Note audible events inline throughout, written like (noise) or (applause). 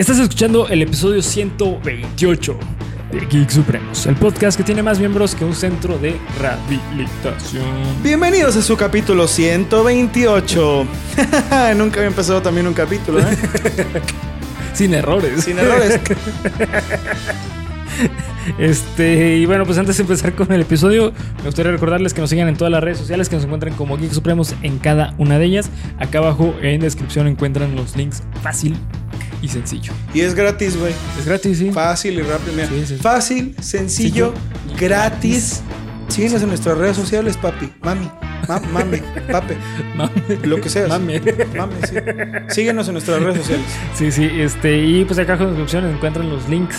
Estás escuchando el episodio 128 de Geek Supremos, el podcast que tiene más miembros que un centro de rehabilitación. Bienvenidos a su capítulo 128. (laughs) Nunca había empezado también un capítulo, ¿eh? (laughs) Sin errores. Sin errores. (laughs) Este, y bueno, pues antes de empezar con el episodio, me gustaría recordarles que nos sigan en todas las redes sociales, que nos encuentren como Geek Supremos en cada una de ellas. Acá abajo en descripción encuentran los links fácil y sencillo. Y es gratis, güey. Es gratis, sí. Fácil y rápido. mira. Sí, sí. Fácil, sencillo, gratis. Síguenos en nuestras redes sociales, papi. Mami. Ma- mame. (laughs) Pape. Mame. Lo que sea. Mame. Mame, sí. Síguenos en nuestras redes sociales. Sí, sí, este, y pues acá en descripción encuentran los links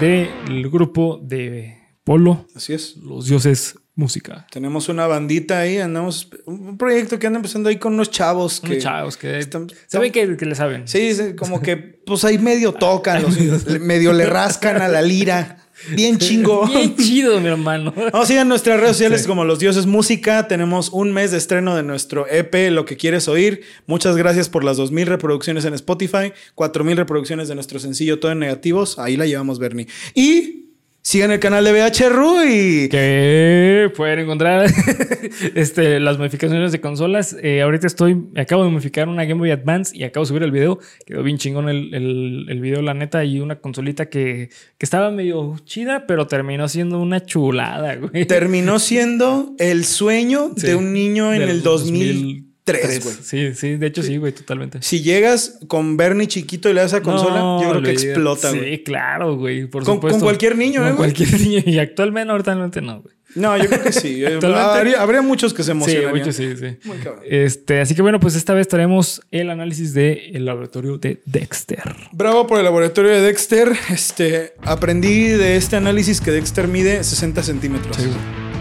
del grupo de Polo, Así es. Los Dioses Música. Tenemos una bandita ahí, andamos. Un proyecto que anda empezando ahí con unos chavos que. Unos chavos que están- se ve que, que le saben. Sí, sí, como que pues ahí medio tocan, los- medio le rascan a la lira. Bien chingón. Bien chido, mi hermano. Vamos a ir a nuestras redes sociales Sí. como Los Dioses Música. Tenemos un mes de estreno de nuestro EP, Lo que quieres oír. Muchas gracias por las 2.000 reproducciones en Spotify, 4.000 reproducciones de nuestro sencillo Todo en Negativos. Ahí la llevamos, Bernie. Y Sigan el canal de BHRU y. Que pueden encontrar (laughs) este, las modificaciones de consolas. Eh, ahorita estoy. Acabo de modificar una Game Boy Advance y acabo de subir el video. Quedó bien chingón el, el, el video, la neta. Y una consolita que, que, estaba medio chida, pero terminó siendo una chulada, güey. Terminó siendo el sueño de un niño en el 2000. 2000 Tres, güey. Sí, sí, de hecho sí, güey, totalmente. Si llegas con Bernie chiquito y le das a consola, yo creo que explota, güey. Sí, claro, güey, con, cualquier niño, güey. Con eh, cualquier (laughs) niño. Y actualmente, ahorita no, güey. No, yo creo que sí. (laughs) Eh, habría, habría, muchos que se emocionarían. Sí, sí, sí. Muy cabrón. Este, así que bueno, pues esta vez traemos el análisis del de laboratorio de Dexter. Bravo por el laboratorio de Dexter. Este, aprendí de este análisis que Dexter mide 60 centímetros. Sí.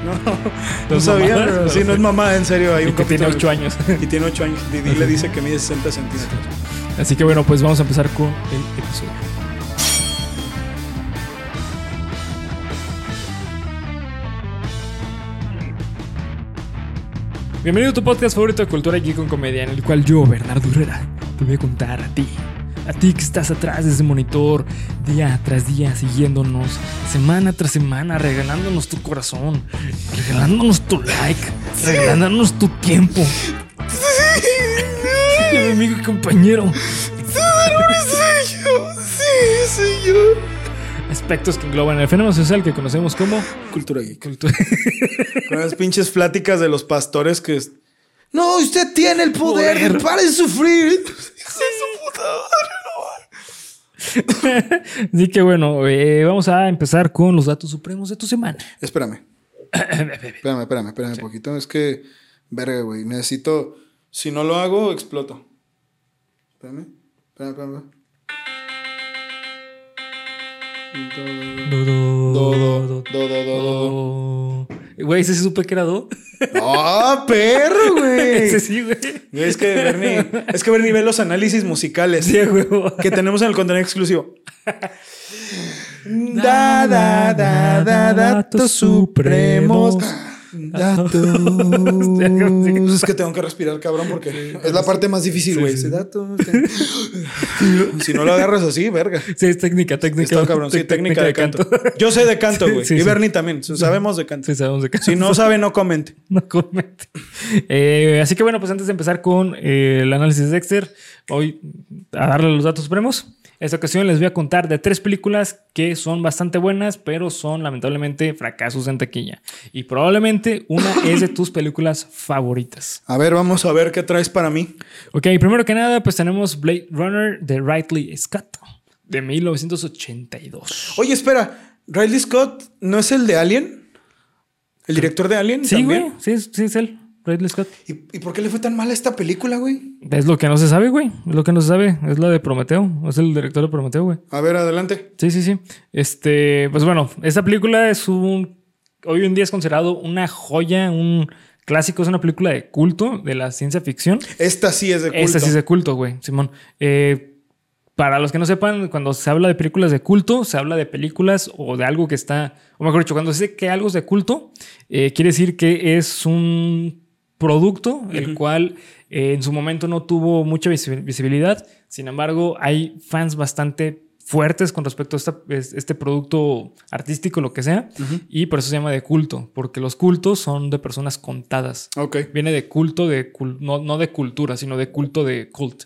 No (laughs) no es sabía, mamada, pero pero sí, no es mamá, en serio. Hay Y un que tiene capítulo- 8 años. Y tiene 8 años. (laughs) Didi le dice que mide 60 centímetros. Así que bueno, pues vamos a empezar con el episodio. Bienvenido a tu podcast favorito de cultura geek con comedia, en el cual yo, Bernardo Herrera, te voy a contar a ti, a ti que estás atrás de ese monitor, día tras día, siguiéndonos, semana tras semana, regalándonos tu corazón, regalándonos tu like, regalándonos tu tiempo. Mi amigo y compañero. Sí, señor. Aspectos que engloban el fenómeno social que conocemos como Cultura geek. cultura. Con las pinches pláticas de los pastores que. es- No, usted tiene el poder. Poder. Pare de sufrir. Hijo de su puta madre, no. (laughs) Así que bueno, eh, vamos a empezar con los datos supremos de tu semana. Espérame. (coughs) espérame, espérame, espérame un poquito. Es que, verga, güey. Necesito. Si no lo hago, exploto. Espérame. Espérame, espérame. Do, do, do, do, do. Güey, ese sí supe que era do. ¡Ah, perro, (laughs) güey! Ese sí, güey. Güey, Es que Bernie, es que Bernie ve los análisis musicales Sí, güey. que tenemos en el contenido exclusivo. (laughs) Da, da, da, da, datos supremos. Datos. (laughs) Es que tengo que respirar, cabrón, porque es la parte más difícil, Sí, güey. sí. Ese dato. (laughs) Si no lo agarras así, verga. Sí, es técnica, técnica. Está cabrón, sí, técnica de canto. Yo sé de canto, güey. (laughs) Sí, y sí. Bernie también. Sabemos de canto. Sí, sabemos de canto. Si no sabe, no comente. No comente. Eh, así que bueno, pues antes de empezar con eh, el análisis de Dexter, voy a darle los datos supremos. Esta ocasión les voy a contar de tres películas que son bastante buenas, pero son lamentablemente fracasos en taquilla. Y probablemente una (coughs) es de tus películas favoritas. A ver, vamos a ver qué traes para mí. Ok, primero que nada, pues tenemos Blade Runner de Ridley Scott de 1982. Oye, espera. ¿Riley Scott no es el de Alien? ¿El director de Alien? Sí, también? güey, sí, sí es él, Ridley Scott. ¿Y, y por qué le fue tan mal a esta película, güey? Es lo que no se sabe, güey. Es lo que no se sabe. Es la de Prometeo. Es el director de Prometeo, güey. A ver, adelante. Sí, sí, sí. Este, pues bueno, esta película es un. Hoy en día es considerado una joya, un clásico, es una película de culto de la ciencia ficción. Esta sí es de culto. Esta sí es de culto, güey, Simón. Eh, para los que no sepan, cuando se habla de películas de culto, se habla de películas o de algo que está, o mejor dicho, cuando se dice que algo es de culto, eh, quiere decir que es un producto, el cual eh, en su momento no tuvo mucha visibilidad. Sin embargo, hay fans bastante fuertes con respecto a este producto artístico, lo que sea, y por eso se llama de culto, porque los cultos son de personas contadas. Ok. Viene de culto, de no, de cultura, sino de culto de cult.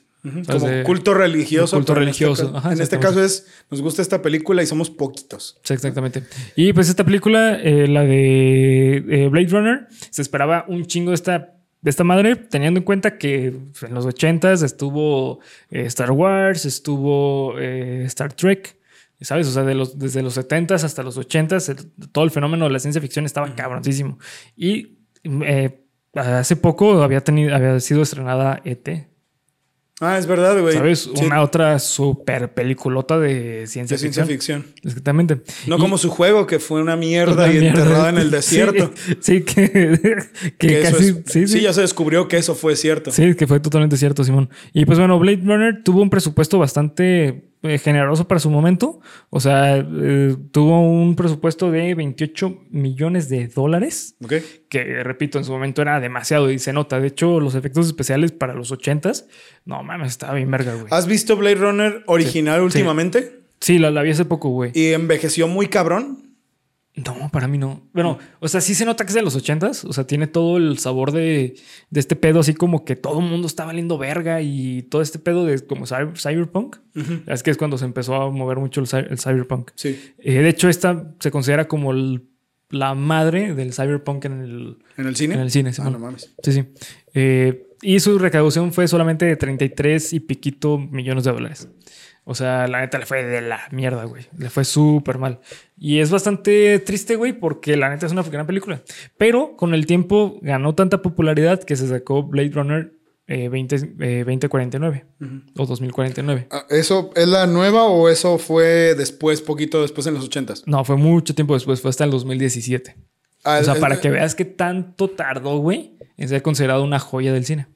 Como culto religioso. Culto religioso. En este, caso es, nos gusta esta película y somos poquitos. Sí, exactamente. Y pues esta película, eh, la de eh, Blade Runner, se esperaba un chingo de esta de esta madre, teniendo en cuenta que en los 80s estuvo eh, Star Wars, estuvo eh, Star Trek, ¿sabes? O sea, de los, desde los 70s hasta los 80s, todo el fenómeno de la ciencia ficción estaba cabroncísimo. Y eh, hace poco había, tenido, había sido estrenada ET. Ah, es verdad, güey. ¿Sabes? Una otra super peliculota de ciencia, ciencia ficción. Exactamente. No como su juego, que fue una mierda y enterrada en el (laughs) desierto. Sí, que, (laughs) que, casi. sí, sí, ya se descubrió que eso fue cierto. Sí, que fue totalmente cierto, Simón. Y pues bueno, Blade Runner tuvo un presupuesto bastante generoso para su momento. O sea, eh, tuvo un presupuesto de 28 millones de dólares. Que, repito, en su momento era demasiado y se nota. De hecho, los efectos especiales para los 80s, no mames, estaba bien verga, güey. ¿Has visto Blade Runner original últimamente? Sí, la, la vi hace poco, güey. ¿Y envejeció muy cabrón? No, para mí no. Bueno, o sea, sí se nota que es de los ochentas. O sea, tiene todo el sabor de, este pedo, así como que todo el mundo está valiendo verga y todo este pedo de como cyberpunk. Es que es cuando se empezó a mover mucho el, cyberpunk. Sí. Eh, de hecho, esta se considera como la madre del cyberpunk en el, ¿En el cine. En el cine, sí. Ah, no mames. Sí, sí. Eh, y su recaudación fue solamente de 33 y piquito millones de dólares. O sea, la neta le fue de la mierda, güey. Le fue súper mal. Y es bastante triste, güey, porque la neta es una gran película. Pero con el tiempo ganó tanta popularidad que se sacó Blade Runner 20, 2049 o 2049. Ah, ¿Eso es la nueva o eso fue después, poquito después en los 80s? No, fue mucho tiempo después, fue hasta el 2017. Ah, o sea, para que veas que tanto tardó, güey, en ser considerado una joya del cine.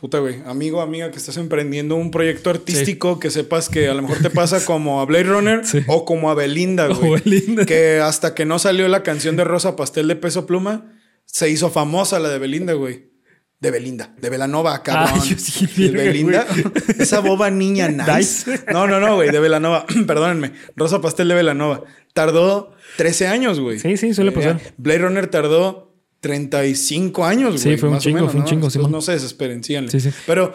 Puta, güey, amigo, amiga, que estás emprendiendo un proyecto artístico, que sepas que a lo mejor te pasa (laughs) como a Blade Runner o como a Belinda, güey. Belinda. Que hasta que no salió la canción de Rosa Pastel de Peso Pluma, se hizo famosa la de Belinda, güey. De Belinda, de Velanova, cabrón. de Belinda. (laughs) Esa boba niña nice. No, no, no, güey, de Velanova. (clears throat) Perdónenme. Rosa Pastel de Velanova. Tardó 13 años, güey. Sí, sí, suele pasar. Blade Runner tardó 35 años, güey. Sí, fue un chingo, fue un chingo. no se desesperen, síganle. Sí, sí. Pero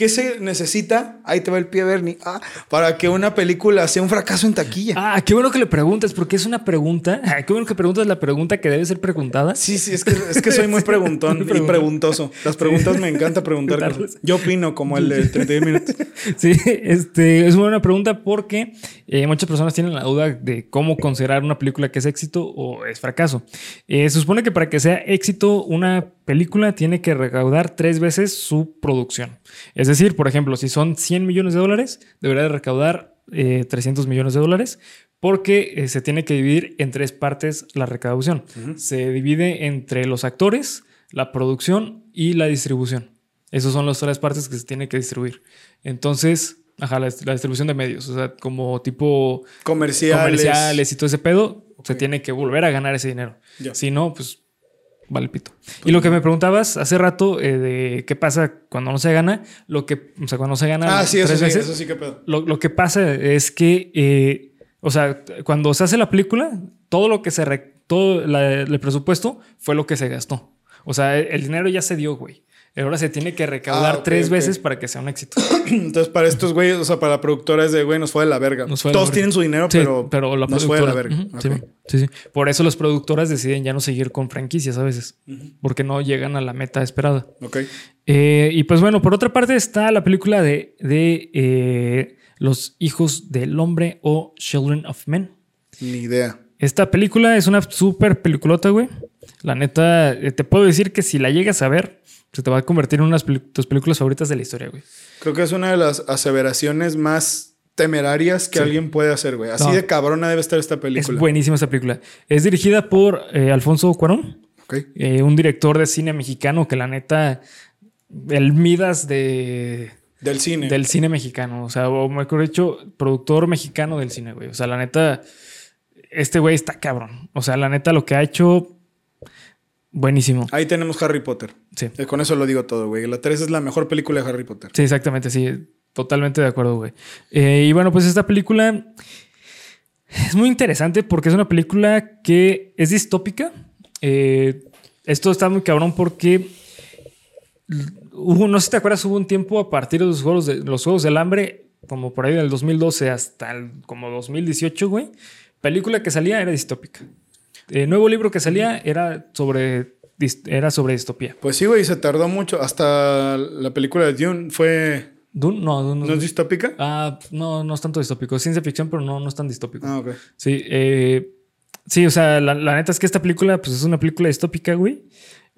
¿Qué se necesita? Ahí te va el pie, Bernie. Ah, para que una película sea un fracaso en taquilla. Ah, qué bueno que le preguntes, porque es una pregunta. (laughs) Ah, qué bueno que preguntas la pregunta que debe ser preguntada. Sí, sí, es que, es que soy (laughs) muy preguntón y preguntoso. Las preguntas me encanta preguntar. (laughs) Yo opino como el de 31 minutos. Sí, este, es una buena pregunta porque eh, muchas personas tienen la duda de cómo considerar una película que es éxito o es fracaso. Eh, se supone que para que sea éxito, una película tiene que recaudar tres veces su producción. Es decir, por ejemplo, si son 100 millones de dólares, debería de recaudar 300 eh, millones de dólares porque eh, se tiene que dividir en tres partes la recaudación. Se divide entre los actores, la producción y la distribución. Esas son las tres partes que se tiene que distribuir. Entonces, ajá, la, distribución de medios, o sea, como tipo comerciales, comerciales y todo ese pedo, se tiene que volver a ganar ese dinero. Si no, pues vale pito. y lo que me preguntabas hace rato eh, de qué pasa cuando no se gana, lo que, o sea, cuando no se gana. Ah, sí, eso sí, eso sí que pedo. Lo, que pasa es que, eh, o sea, cuando se hace la película, todo lo que se, todo el presupuesto fue lo que se gastó. O sea, el dinero ya se dio, güey. Ahora se tiene que recaudar ah, tres veces para que sea un éxito. (clears throat) Entonces, para estos güeyes, o sea, para la productora es de, güey, nos fue de la verga. Todos tienen su dinero, pero, pero la nos fue de la verga. sí, sí, Por eso las productoras deciden ya no seguir con franquicias a veces, porque no llegan a la meta esperada. Ok. Eh, y pues bueno, por otra parte está la película de, de eh, Los hijos del hombre o Children of Men. Ni idea. Esta película es una súper peliculota, güey. La neta, eh, te puedo decir que si la llegas a ver, se te va a convertir en una de tus películas favoritas de la historia, güey. Creo que es una de las aseveraciones más temerarias que alguien puede hacer, güey. Así de cabrona debe estar esta película. Es buenísima esta película. Es dirigida por eh, Alfonso Cuarón, eh, un director de cine mexicano que la neta, el Midas de... Del cine. Del cine mejicano. O sea, o mejor dicho, productor mexicano del cine, güey. O sea, la neta, este güey está cabrón. O sea, la neta, lo que ha hecho Buenísimo. Ahí tenemos Harry Potter. Sí. Eh, Con eso lo digo todo, güey. La 3 es la mejor película de Harry Potter. Sí, exactamente, sí. Totalmente de acuerdo, güey. Eh, y bueno, pues esta película es muy interesante porque es una película que es distópica. Eh, esto está muy cabrón porque hubo, no sé si te acuerdas, hubo un tiempo a partir de los Juegos, de, los juegos del Hambre, como por ahí del 2012 hasta el, como 2018, güey. Película que salía era distópica. Nuevo libro que salía era sobre, era sobre distopía. Pues sí, güey, se tardó mucho. Hasta la película de Dune fue. Dune, no, Dune ¿No es distópica? Ah, no, no es tanto distópico. Es ciencia ficción, pero no, no es tan distópico. Ah, ok. Sí, eh, sí, o sea, la, la neta es que esta película, pues es una película distópica, güey.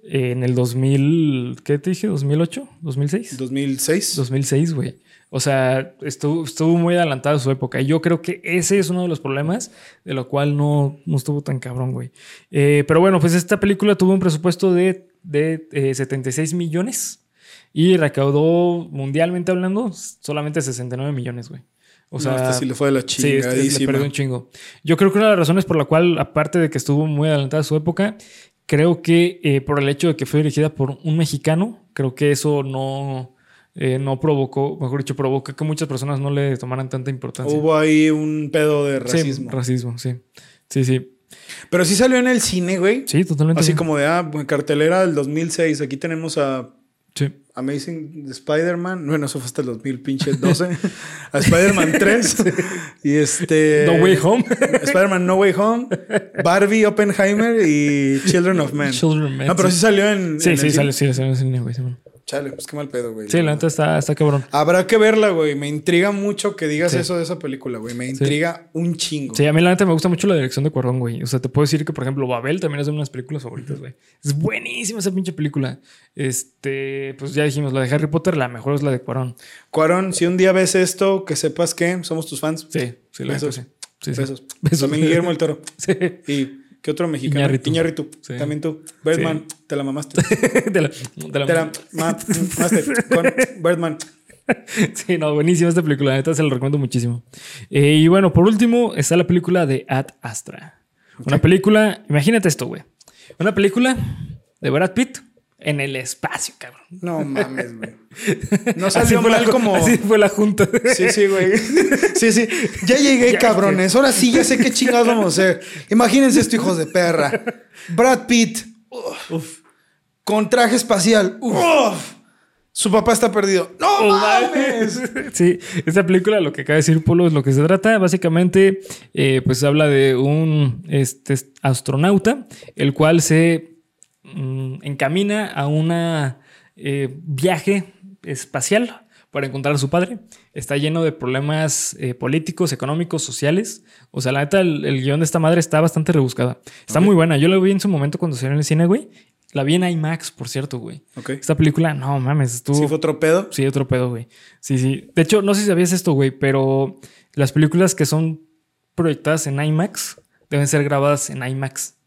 Eh, en el 2000, ¿qué te dije? ¿2008? ¿2006? 2006. 2006, güey. O sea, estuvo, estuvo muy adelantado a su época. Y yo creo que ese es uno de los problemas de lo cual no, no estuvo tan cabrón, güey. Eh, pero bueno, pues esta película tuvo un presupuesto de, de eh, 76 millones y recaudó, mundialmente hablando, solamente 69 millones, güey. O sea, no, este sí le fue de la Sí, este le chingadísima. perdió un chingo. Yo creo que una de las razones por la cual, aparte de que estuvo muy adelantada a su época, creo que eh, por el hecho de que fue dirigida por un mexicano, creo que eso no, eh, no provocó, mejor dicho, provocó que muchas personas no le tomaran tanta importancia. Hubo ahí un pedo de Sí, racismo. racismo, sí. Sí, sí. Pero sí salió en el cine, güey. Sí, totalmente. Así sí. como de, ah, cartelera del 2006. Aquí tenemos a Sí. Amazing Spider-Man. Bueno, eso fue hasta el 2012. a Spider-Man (laughs) 3. y este. No Way Home. (laughs) Spider-Man No Way Home. Barbie, Oppenheimer y Children of Men. Children of Men, No, pero sí. sí salió en. Sí, en sí, el cine. sí, sale en el cine, güey. Sí, bueno. Chale, pues qué mal pedo, güey. Sí, la neta está, está cabrón. Habrá que verla, güey. Me intriga mucho que digas Sí. eso de esa película, güey. Me intriga un chingo. Sí, a mí la neta me gusta mucho la dirección de Cuarón, güey. O sea, te puedo decir que, por ejemplo, Babel también es de unas películas favoritas, güey. Es buenísima esa pinche película. Este, pues ya dijimos, la de Harry Potter, la mejor es la de Cuarón. Cuarón, si un día ves esto, que sepas que somos tus fans. Sí, sí, la neta Besos. sí. Sí, sí. Besos. (laughs) Besos. También Guillermo el Toro. (laughs) Sí. ¿Y qué otro mexicano? Iñárritu. Sí. También tú. Birdman, te la mamaste. (laughs) de la, la- te la mamaste con Birdman. (laughs) Sí, no, buenísima esta película, la neta se la recomiendo muchísimo. Eh, y bueno, por último está la película de Ad Astra. Una película, imagínate esto, güey. Una película de Brad Pitt en el espacio, cabrón. No mames, güey. (laughs) No Así salió fue mal como. Así fue la junta. Sí, sí, güey. (laughs) Sí, sí. Ya llegué, Ya, cabrones. Ahora sí, ya sé qué chingados vamos a hacer. Imagínense esto, hijos de perra. Brad Pitt. Uf. Con traje espacial. Uf. Su papá está perdido. ¡No mames! (laughs) Sí, esta película, lo que acaba de decir Polo, es lo que se trata. Básicamente, eh, pues habla de un este, astronauta, el cual se mm, encamina a una eh, viaje espacial para encontrar a su padre. Está lleno de problemas eh, políticos, económicos, sociales. O sea, la neta, el, el guion de esta madre está bastante rebuscada. Está muy buena. Yo la vi en su momento cuando salió en el cine, güey. La vi en IMAX, por cierto, güey. Ok. Esta película, no mames, estuvo. ¿Sí fue otro pedo? Sí, otro pedo, güey. Sí, sí. De hecho, no sé si sabías esto, güey, pero las películas que son proyectadas en IMAX deben ser grabadas en IMAX.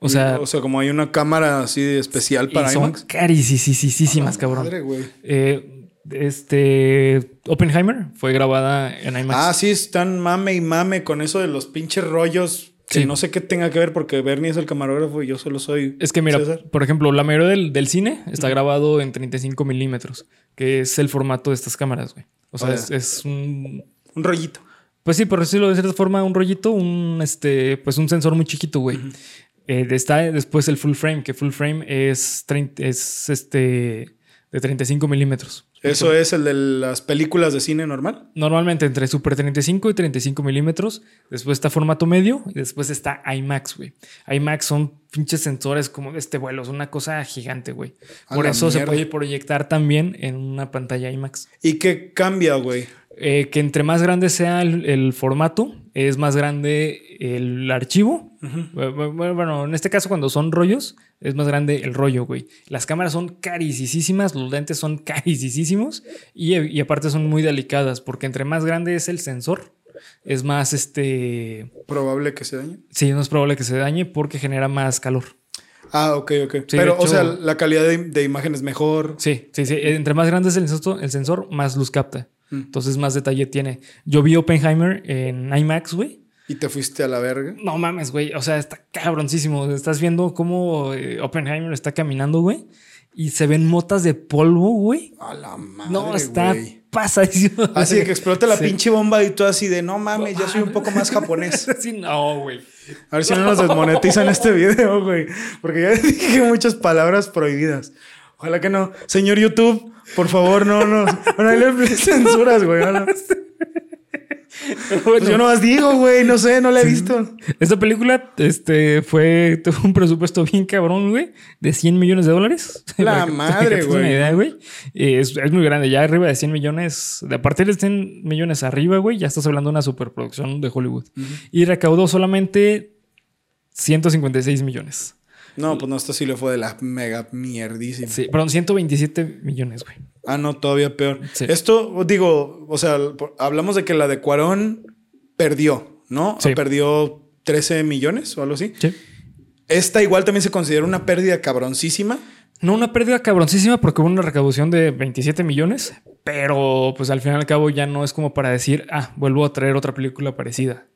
O sea, o sea, como hay una cámara así de especial para y son IMAX. carísimas, cabrón. Madre, güey. Eh, este Oppenheimer fue grabada en IMAX. Ah, sí, están mame y mame con eso de los pinches rollos. Que Sí. no sé qué tenga que ver porque Bernie es el camarógrafo y yo solo soy. Es que mira, César. por ejemplo, la mayoría del, del cine está grabado en 35 milímetros, que es el formato de estas cámaras, güey. O sea, Oh, ya. es, es un Un rollito. Pues sí, por decirlo de cierta forma, un rollito, un este, pues un sensor muy chiquito, güey. Eh, está después el full frame, que full frame es, 30 es este de 35 milímetros. Eso es el de las películas de cine normal. Normalmente entre Super 35 y 35 milímetros. Después está formato medio y después está IMAX, güey. IMAX son pinches sensores como de este vuelo. Es una cosa gigante, güey. Por eso se puede proyectar también en una pantalla IMAX. ¿Y qué cambia, güey? Eh, que entre más grande sea el, el formato, es más grande el archivo. Bu- bu- Bueno, en este caso, cuando son rollos, es más grande el rollo, güey. Las cámaras son carísimas, los lentes son (laughs) carísimos y, y aparte son muy delicadas, porque entre más grande es el sensor, es más este. Probable que se dañe. Sí, no es probable que se dañe porque genera más calor. Ah, ok, ok. Sí, Pero, o sea, la calidad de, de imagen es mejor. Sí, sí, sí. Entre más grande es el sensor, el sensor más luz capta. Mm. Entonces más detalle tiene. Yo vi Oppenheimer en IMAX, güey. Y te fuiste a la verga. No mames, güey. O sea, está cabroncísimo. Estás viendo cómo eh, Oppenheimer está caminando, güey. Y se ven motas de polvo, güey. A la madre. No, está güey. pasadísimo. Así de que explota la Sí. pinche bomba y tú así de no mames, yo soy un poco más japonés. (laughs) Sí, no, güey. A ver si no nos desmonetizan este video, güey. Porque ya (laughs) dije muchas palabras prohibidas. Ojalá que no. Señor YouTube, por favor, no nos. Bueno, ahí le (laughs) censuras, güey. Pues yo no más digo, güey. No sé, no la he visto. Esta película este, fue, tuvo un presupuesto bien cabrón, güey, de 100 millones de dólares. (laughs) La madre, güey. Eh, Es, es muy grande, ya arriba de 100 millones, de a partir de 100 millones arriba, güey, ya estás hablando de una superproducción de Hollywood. Y recaudó solamente 156 millones. No, pues no, esto sí le fue de la mega mierdísima. Sí, perdón, 127 millones, güey. Ah, no, todavía peor. Sí. Esto, digo, o sea, hablamos de que la de Cuarón perdió, ¿no? Sí. Perdió 13 millones o algo así. Sí. Esta igual también se considera una pérdida cabroncísima. No, una pérdida cabroncísima porque hubo una recaudación de 27 millones, pero pues al fin y al cabo ya no es como para decir, ah, vuelvo a traer otra película parecida.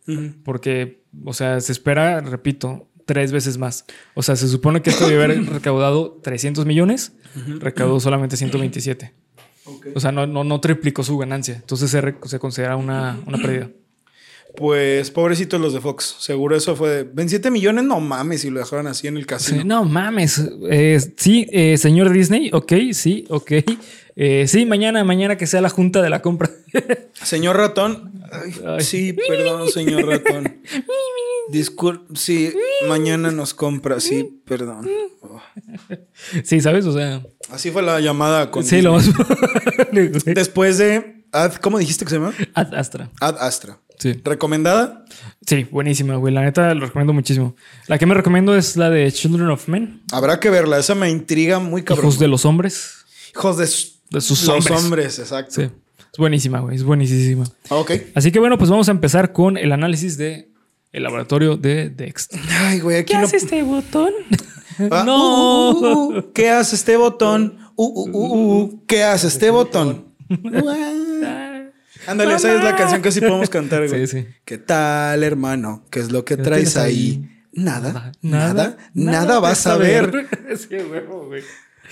Porque, o sea, se espera, repito, tres veces más. O sea, se supone que esto debe haber (coughs) recaudado 300 millones, recaudó solamente 127. O sea, no, no, no triplicó su ganancia. Entonces se, se considera una, una (coughs) pérdida. Pues pobrecitos los de Fox. Seguro eso fue de 27 millones. No mames, si lo dejaron así en el casino. Sí, no mames. Eh, sí, eh, señor Disney, ok, sí, ok. Eh, sí, mañana, mañana que sea la junta de la compra. Señor ratón. Ay, Ay. Sí, perdón, señor ratón. Disculpe. Sí, mañana nos compra. Sí, perdón. Oh. sí, ¿sabes? O sea, Así fue la llamada con sí, lo más. (laughs) Después de Ad, ¿cómo dijiste que se llama? Ad Astra. Ad Astra. Sí. ¿Recomendada? Sí, buenísima, güey. La neta lo recomiendo muchísimo. La que me recomiendo es la de Children of Men, Habrá que verla. Esa me intriga muy cabrón. Hijos de los Hombres. Hijos de, De sus los hombres. hombres. exacto. Sí. Es buenísima, güey. Es buenísima. Ok. Así que bueno, pues vamos a empezar con el análisis de el laboratorio de Dexter. Ay, güey, aquí ¿Qué no. hace este botón? (laughs) Ah, no. uh, uh, uh, uh, ¿Qué hace este botón? Uh, uh, uh, uh, uh, ¿Qué hace este botón? Ándale, esa es la canción que sí podemos cantar, güey. Sí, sí. ¿Qué tal, hermano? ¿Qué es lo que traes ahí? ahí? Nada, nada, nada, vas a ver. (laughs) sí, huevo, güey.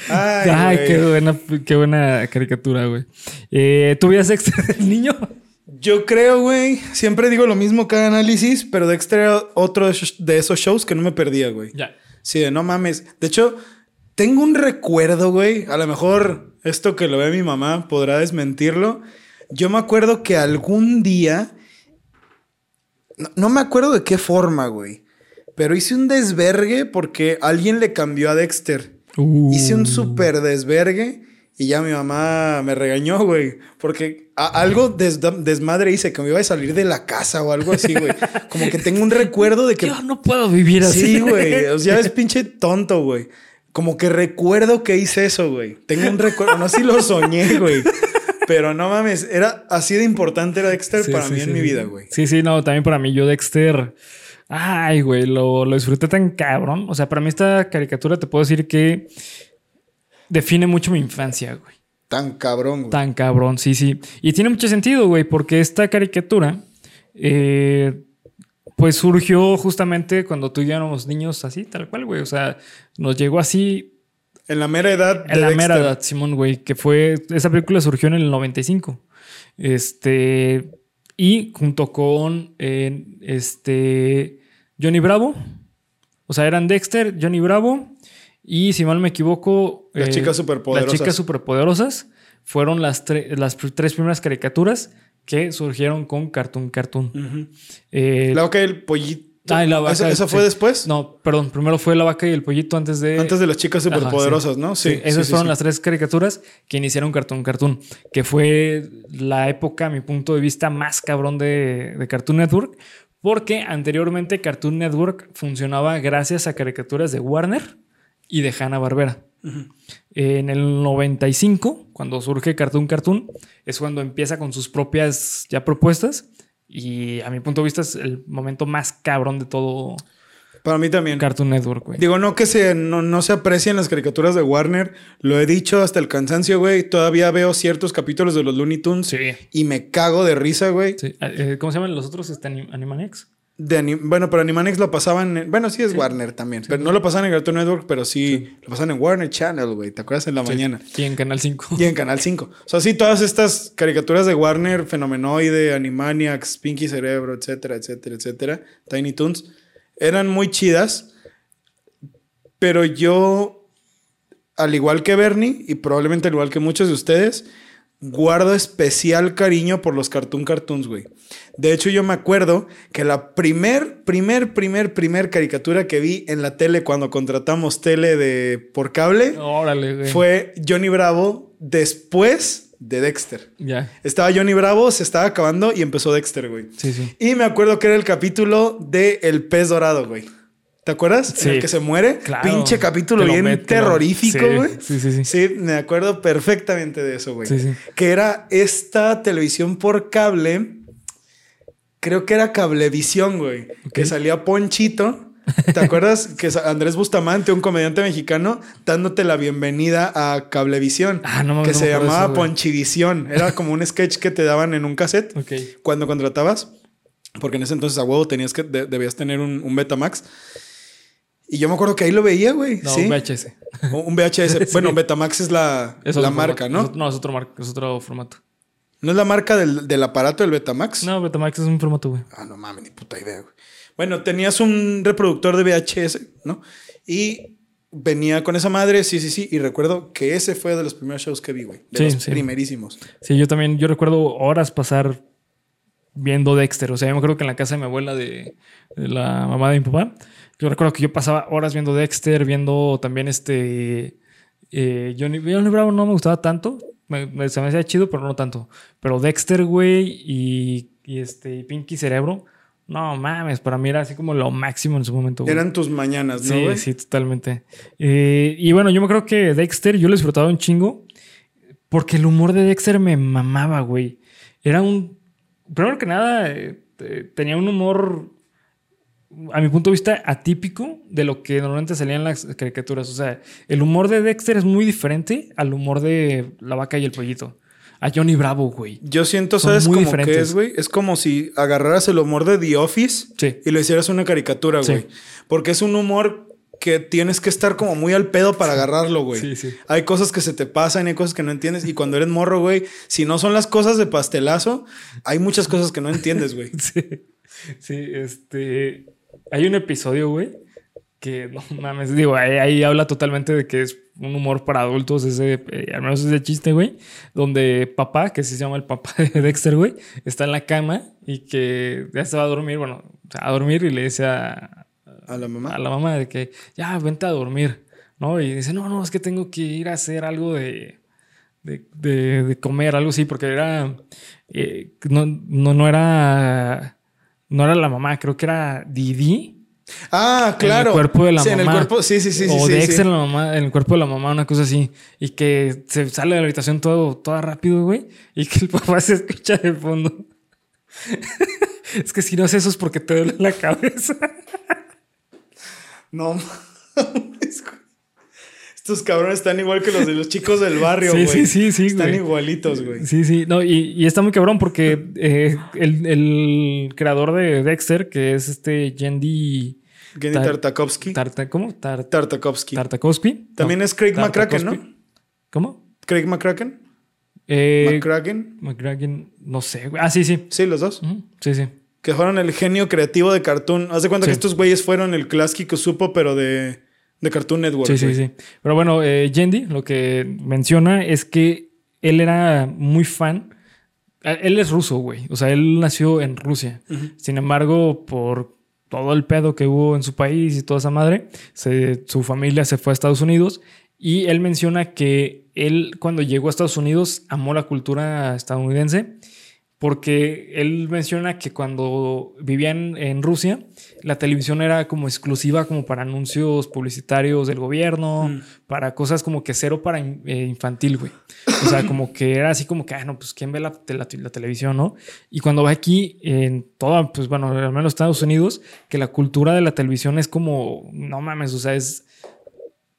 Ay, qué buena, qué buena caricatura, güey. Eh, ¿Tú veías Dexter (laughs) del niño? Yo creo, güey. Siempre digo lo mismo cada análisis, pero Dexter era otro de esos- de esos shows que no me perdía, güey. Ya. Sí, de no mames. De hecho, tengo un recuerdo, güey. A lo mejor esto que lo ve mi mamá podrá desmentirlo. Yo me acuerdo que algún día. No, no me acuerdo de qué forma, güey. Pero hice un desvergue porque alguien le cambió a Dexter. Uh. Hice un súper desvergue y ya mi mamá me regañó, güey. Porque algo des- desmadre hice, que me iba a salir de la casa o algo así, güey. (laughs) Como que tengo un recuerdo de que Yo no puedo vivir así. Sí, güey. (laughs) O sea, es pinche tonto, güey. Como que recuerdo que hice eso, güey. Tengo un recuerdo. No sé si lo soñé, güey. Pero no mames, era así de importante era Dexter Sí, para sí, mí sí. en mi vida, güey. Sí, sí, no, también para mí, yo Dexter. Ay, güey, lo, lo disfruté tan cabrón. O sea, para mí esta caricatura te puedo decir que define mucho mi infancia, güey. Tan cabrón, güey. Tan cabrón, sí, sí. Y tiene mucho sentido, güey, porque esta caricatura, eh, pues surgió justamente cuando tú y yo éramos niños así, tal cual, güey. O sea, nos llegó así En la mera edad de en la Dexter. mera edad, Simón, güey, que fue. Esa película surgió en el 95. Este. Y junto con eh, este. Johnny Bravo. O sea, eran Dexter, Johnny Bravo. Y si mal me equivoco. Las eh, chicas superpoderosas. Las chicas superpoderosas fueron las, tre- las tres primeras caricaturas que surgieron con Cartoon Cartoon. Ujú. Eh, La vaca y el pollito. Ah, y la vaca, ¿Esa, esa fue sí. después? No, perdón. Primero fue La Vaca y el Pollito antes de. Antes de las chicas Ajá, superpoderosas, sí. ¿no? Sí, Sí. esas fueron las tres caricaturas que iniciaron Cartoon Cartoon, que fue la época, a mi punto de vista, más cabrón de, de Cartoon Network, porque anteriormente Cartoon Network funcionaba gracias a caricaturas de Warner y de Hanna Barbera. En el 95, cuando surge Cartoon Cartoon, es cuando empieza con sus propias ya propuestas. Y a mi punto de vista es el momento más cabrón de todo Para mí también. Cartoon Network, güey. Digo, no que se, no, no se aprecien las caricaturas de Warner. Lo he dicho hasta el cansancio, güey. Todavía veo ciertos capítulos de los Looney Tunes Sí. y me cago de risa, güey. Sí. Eh, ¿Cómo se llaman los otros? Este, Anim- Animaniacs. De anim- bueno, pero Animaniacs lo pasaban en, bueno, sí es Warner también, pero no lo pasaban en Cartoon Network, pero sí, lo pasaban en Warner Channel, güey, ¿te acuerdas en la mañana? Y en Canal 5. Y en Canal 5. O sea, sí, todas estas caricaturas de Warner, Fenomenoide, Animaniacs, Pinky Cerebro, etcétera, etcétera, etcétera, Tiny Toons, eran muy chidas. Pero yo, al igual que Bernie, y probablemente al igual que muchos de ustedes, guardo especial cariño por los Cartoon Cartoons, güey. De hecho, yo me acuerdo que la primer, primer, primer, primer caricatura que vi en la tele cuando contratamos tele de por cable Órale, güey. fue Johnny Bravo después de Dexter. Ya. Estaba Johnny Bravo, se estaba acabando y empezó Dexter, güey. Sí, sí. Y me acuerdo que era el capítulo de El pez dorado, güey. ¿Te acuerdas? En el que se muere. Claro. Pinche capítulo bien met- terrorífico, güey. sí, sí, sí. Sí, me acuerdo perfectamente de eso, güey. Sí, sí. Que era esta televisión por cable. Creo que era Cablevisión, güey. Que salía Ponchito. ¿Te acuerdas? (laughs) que Andrés Bustamante, un comediante mexicano, dándote la bienvenida a Cablevisión. Ah, no Que no se llamaba eso. Ponchivisión. Era como un sketch que te daban en un cassette Ok. cuando contratabas, porque en ese entonces a huevo tenías que, de- debías tener un, un Betamax. Y yo me acuerdo que ahí lo veía, güey. No, sí. un VHS. Un VHS. (laughs) Bueno, Betamax es la, Es la marca, formato. ¿no? No, es otro, mar- es otro formato. ¿No es la marca del, del aparato del Betamax? No, Betamax es un formato, güey. Ah, no mames, ni puta idea, güey. Bueno, tenías un reproductor de VHS, ¿no? Y venía con esa madre, sí, sí, sí. Y recuerdo que ese fue de los primeros shows que vi, güey. De Sí, los sí. primerísimos. Sí, yo también, yo recuerdo horas pasar viendo Dexter. O sea, yo me acuerdo que en la casa de mi abuela, de, de la mamá de mi papá, yo recuerdo que yo pasaba horas viendo Dexter, viendo también este... eh, Johnny, Johnny Bravo no me gustaba tanto. Me, me- se me hacía chido, pero no tanto. Pero Dexter, güey, y, y este y Pinky Cerebro, no mames, para mí era así como lo máximo en su momento. güey. Eran tus mañanas, ¿no, Sí, güey? sí, totalmente. Eh, y bueno, yo me creo que Dexter, yo lo disfrutaba un chingo porque el humor de Dexter me mamaba, güey. Era un. Primero que nada, eh, eh, tenía un humor, a mi punto de vista, atípico de lo que normalmente salía en las caricaturas. O sea, el humor de Dexter es muy diferente al humor de La Vaca y el Pollito. A Johnny Bravo, güey. Yo siento, Son ¿sabes cómo que es, güey? Es como si agarraras el humor de The Office Sí. y lo hicieras una caricatura, Sí. güey. Porque es un humor que tienes que estar como muy al pedo para agarrarlo, güey. Sí, sí. Hay cosas que se te pasan, hay cosas que no entiendes. Y cuando eres morro, güey, si no son las cosas de pastelazo, hay muchas cosas que no entiendes, güey. (laughs) Sí, sí, este. Hay un episodio, güey, que no (laughs) mames, digo, ahí, ahí habla totalmente de que es un humor para adultos, ese, eh, al menos ese chiste, güey, donde papá, que se llama el papá (laughs) de Dexter, güey, está en la cama y que ya se va a dormir, bueno, o sea, a dormir y le dice a, A la mamá. a la mamá de que ya vente a dormir, ¿no? Y dice, no, no, es que tengo que ir a hacer algo de, de, de- de comer, algo así, porque era, eh, no, no, no era, no era la mamá, creo que era Didi. Ah, claro. En el cuerpo de la sí, mamá. en el cuerpo, sí, sí, sí. o sí, Dexter sí. en, la mamá, en el cuerpo de la mamá, una cosa así. Y que se sale de la habitación todo, todo rápido, güey. Y que el (laughs) papá se escucha de fondo. (laughs) es que si no haces eso es porque te duele la cabeza. (laughs) No mames. Estos cabrones están igual que los de los chicos del barrio, Sí, güey. sí, sí, sí, Están güey. igualitos, güey. Sí, sí, no, y, y está muy cabrón porque eh, el, el creador de Dexter, que es este Yendi Genny Tar- Tartakovsky. Tarta, ¿cómo? Tar- Tartakovsky. Tartakovsky. También es Craig McCracken, ¿no? ¿Cómo? Craig McCracken. Eh, McCracken. McCracken, no sé. güey. Ah, sí, sí. Sí, los dos. Sí, sí. Que fueron el genio creativo de Cartoon. Haz de cuenta Sí. que estos güeyes fueron el clásico supo, pero de, de Cartoon Network. Sí, sí, sí. Pero bueno, eh, Yendi lo que menciona es que él era muy fan. Él es ruso, güey. O sea, él nació en Rusia. Sin embargo, por todo el pedo que hubo en su país y toda esa madre, se- su familia se fue a Estados Unidos. Y él menciona que él, cuando llegó a Estados Unidos, amó la cultura estadounidense. Porque él menciona que cuando vivían en Rusia, la televisión era como exclusiva como para anuncios publicitarios del gobierno, Mm. para cosas como que cero para eh, infantil, güey. O sea, como que era así como que, ah, no, pues quién ve la- la televisión, ¿no? Y cuando va aquí, en toda, pues bueno, al menos Estados Unidos, que la cultura de la televisión es como, no mames, o sea, es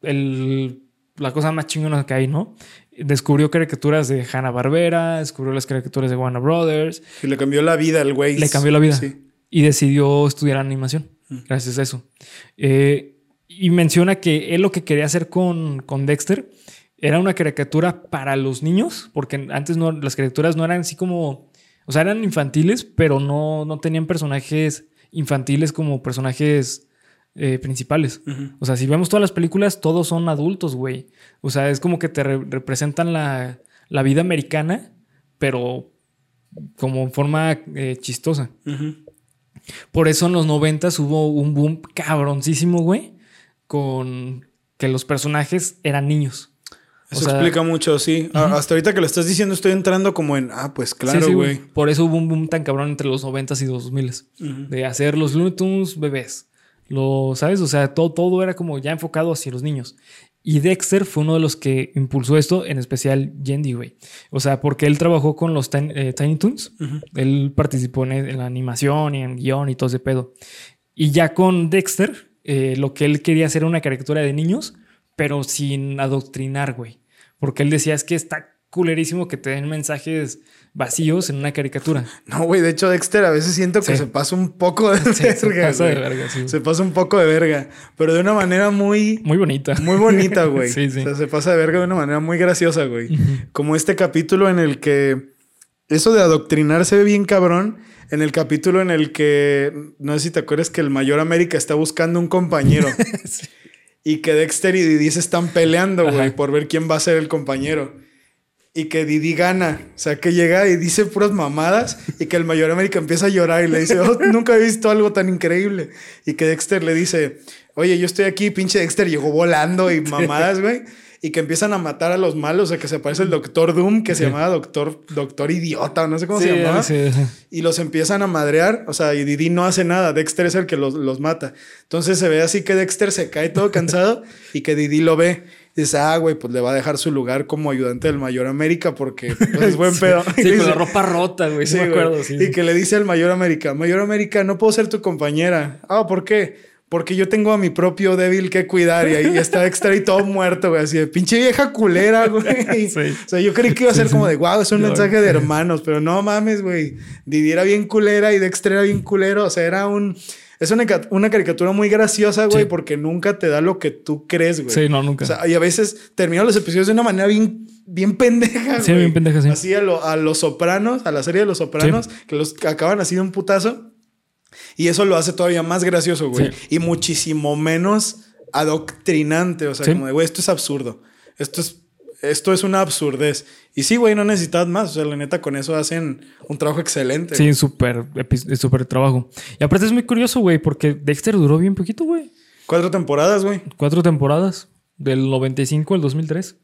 el, la cosa más chingona que hay, ¿no? Descubrió caricaturas de Hanna Barbera, descubrió las caricaturas de Warner Brothers, Y le cambió la vida al güey. Le cambió la vida. Sí. y decidió estudiar animación gracias a eso. Eh, y menciona que él lo que quería hacer con, con Dexter era una caricatura para los niños, porque antes no, las caricaturas no eran así como, o sea, eran infantiles, pero no, no tenían personajes infantiles como personajes eh, principales. O sea, si vemos todas las películas, todos son adultos, güey. O sea, es como que te representan la, la, vida americana, pero como en forma eh, chistosa. Por eso en los noventas hubo un boom cabroncísimo, güey, con que los personajes eran niños. Eso explica mucho, sí. Hasta ahorita que lo estás diciendo, estoy entrando como en, ah, pues claro, güey. Por eso hubo un boom tan cabrón entre los noventas y dos miles. De hacer los Looney Tunes bebés. Lo, ¿sabes? O sea, todo, todo era como ya enfocado hacia los niños. Y Dexter fue uno de los que impulsó esto, en especial Yendi, güey. O sea, porque él trabajó con los eh, Tiny Toons. Él participó en, la animación y en guion y todo ese pedo. Y ya con Dexter, eh, lo que él quería hacer era una caricatura de niños, pero sin adoctrinar, güey. Porque él decía, es que está culerísimo que te den mensajes vacíos en una caricatura. (laughs) No, güey, de hecho Dexter a veces siento que se pasa un poco de verga. Se pasa de verga, sí. Se pasa un poco de verga, pero de una manera muy... Muy bonita. Muy bonita, (laughs) güey. sí, sí. O sea, se pasa de verga de una manera muy graciosa, güey. Como este capítulo en el que... Eso de adoctrinar se ve bien cabrón. En el capítulo en el que... No sé si te acuerdas que el Mayor América está buscando un compañero. (laughs) Y que Dexter y Didi se están peleando, güey, por ver quién va a ser el compañero y que Didi gana. O sea, que llega y dice puras mamadas y que el mayor América empieza a llorar y le dice, oh, nunca he visto algo tan increíble. Y que Dexter le dice, oye, yo estoy aquí, pinche Dexter llegó volando y mamadas, güey. Y que empiezan a matar a los malos, o sea, que se aparece el Doctor Doom, que se llamaba Doctor, Doctor Idiota, no sé cómo se llamaba. Y los empiezan a madrear, o sea, y Didi no hace nada, Dexter es el que los, los mata. Entonces se ve así que Dexter se cae todo cansado y que Didi lo ve dice, ah, güey, pues le va a dejar su lugar como ayudante del Mayor América porque pues, es buen (laughs) pedo. sí, con la ropa rota, güey, sí, me acuerdo. Sí, y que le dice al Mayor América, Mayor América, no puedo ser tu compañera. Ah, ¿por qué? Porque yo tengo a mi propio débil que cuidar y ahí está extra y todo muerto, güey. Así de pinche vieja culera, güey. (laughs) O sea, yo creí que iba a ser como de, wow, es un mensaje de (laughs) hermanos, pero no mames, güey. Didi era bien culera y Dexter era bien culero. O sea, era un es una, una caricatura muy graciosa, güey, porque nunca te da lo que tú crees, güey. Sí, no, nunca. O sea, y a veces terminan los episodios de una manera bien, bien pendeja, Sí, bien pendeja, sí. Así a, los sopranos, a la serie de los sopranos, que los acaban así de un putazo. Y eso lo hace todavía más gracioso, güey. Y muchísimo menos adoctrinante. O sea, como de, güey, esto es absurdo. Esto es esto es una absurdez. Y sí, güey, no necesitas más. O sea, la neta, con eso hacen un trabajo excelente. Sí, súper, súper trabajo. Y aparte es muy curioso, güey, porque Dexter duró bien poquito, güey. Cuatro temporadas, güey. Cuatro temporadas. Del 95 al 2003.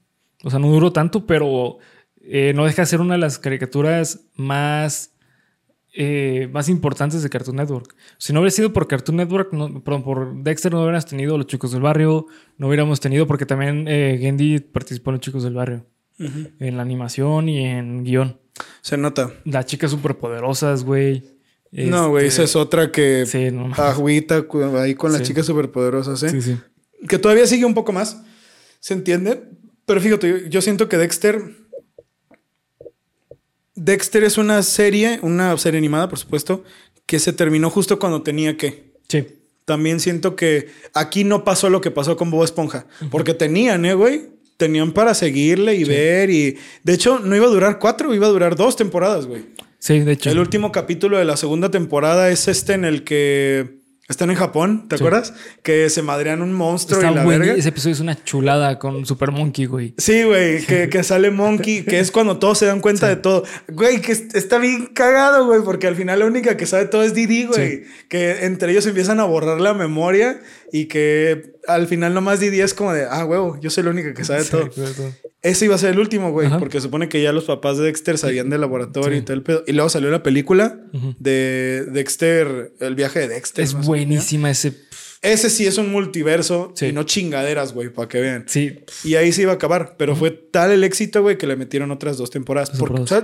O sea, no duró tanto, pero eh, no deja de ser una de las caricaturas más eh, más importantes de Cartoon Network. Si no hubiera sido por Cartoon Network, perdón, por Dexter no hubiéramos tenido Los Chicos del Barrio, no hubiéramos tenido, porque también eh, Gendy participó en Los Chicos del Barrio, en la animación y en guion. Se nota. Las chicas superpoderosas, güey. No, güey, esa es otra que sí, no. agüita ahí con las chicas superpoderosas, ¿eh? Sí, sí. Que todavía sigue un poco más, ¿se entiende? Pero fíjate, yo siento que Dexter Dexter es una serie, una serie animada, por supuesto, que se terminó justo cuando tenía que. Sí. También siento que aquí no pasó lo que pasó con Bob Esponja, porque tenían, ¿eh, güey? Tenían para seguirle y ver y... De hecho, no iba a durar cuatro, iba a durar dos temporadas, güey. Sí, de hecho. El último capítulo de la segunda temporada es este en el que están en Japón, ¿te acuerdas? Que se madrean un monstruo y la verga. Ese episodio es una chulada con Super Monkey, güey. Sí, güey, (laughs) que, sale Monkey, que es cuando todos se dan cuenta de todo. Güey, que está bien cagado, güey, porque al final la única que sabe todo es Didi, güey. Que entre ellos empiezan a borrar la memoria y que al final nomás Didi es como de, ah, huevo, yo soy la única que sabe todo. Ese iba a ser el último, güey, porque supone que ya los papás de Dexter salían del laboratorio y todo el pedo. Y luego salió la película de Dexter, el viaje de Dexter. Es buenísima ese. Ese sí es un multiverso y no chingaderas, güey, para que vean. Sí. Y ahí se iba a acabar, pero fue tal el éxito, güey, que le metieron otras dos temporadas.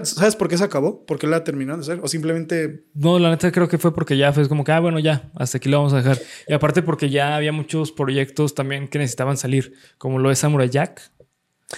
¿sabes, por qué se acabó? ¿Por qué la terminó de hacer? ¿O simplemente...? No, la neta creo que fue porque ya fue como que, ah, bueno, ya, hasta aquí lo vamos a dejar. Y aparte porque ya había muchos proyectos también que necesitaban salir, como lo de Samurai Jack.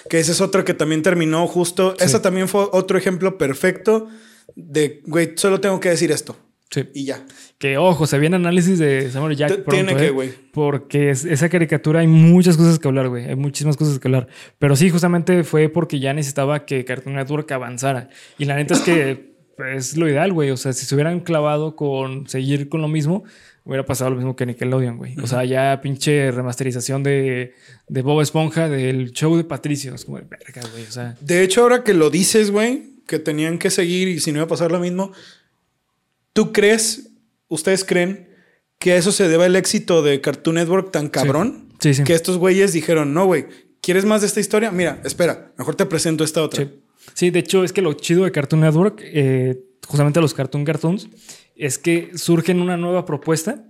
Que ese es otro que también terminó justo. Ese también fue otro ejemplo perfecto de, güey, solo tengo que decir esto. Sí. Y ya. Que ojo, se viene análisis de Samuel Jack. T- pronto, Tiene que, ¿eh? güey. Porque es- esa caricatura hay muchas cosas que hablar, güey. Hay muchísimas cosas que hablar. Pero sí, justamente fue porque ya necesitaba que Cartoon Network avanzara. Y la neta es que (laughs) es lo ideal, güey. O sea, si se hubieran clavado con seguir con lo mismo, hubiera pasado lo mismo que Nickelodeon, güey. O sea, ya pinche remasterización de, de Bob Esponja del show de Patricio. Es como de verga, güey. O sea, De hecho, ahora que lo dices, güey, que tenían que seguir y si no iba a pasar lo mismo, ¿tú crees, ustedes creen que a eso se debe el éxito de Cartoon Network tan cabrón? Sí, sí. Que estos güeyes dijeron, no, güey, ¿quieres más de esta historia? Mira, espera, mejor te presento esta otra. Sí. De hecho es que lo chido de Cartoon Network, eh, justamente los Cartoon Cartoons, es que surgen una nueva propuesta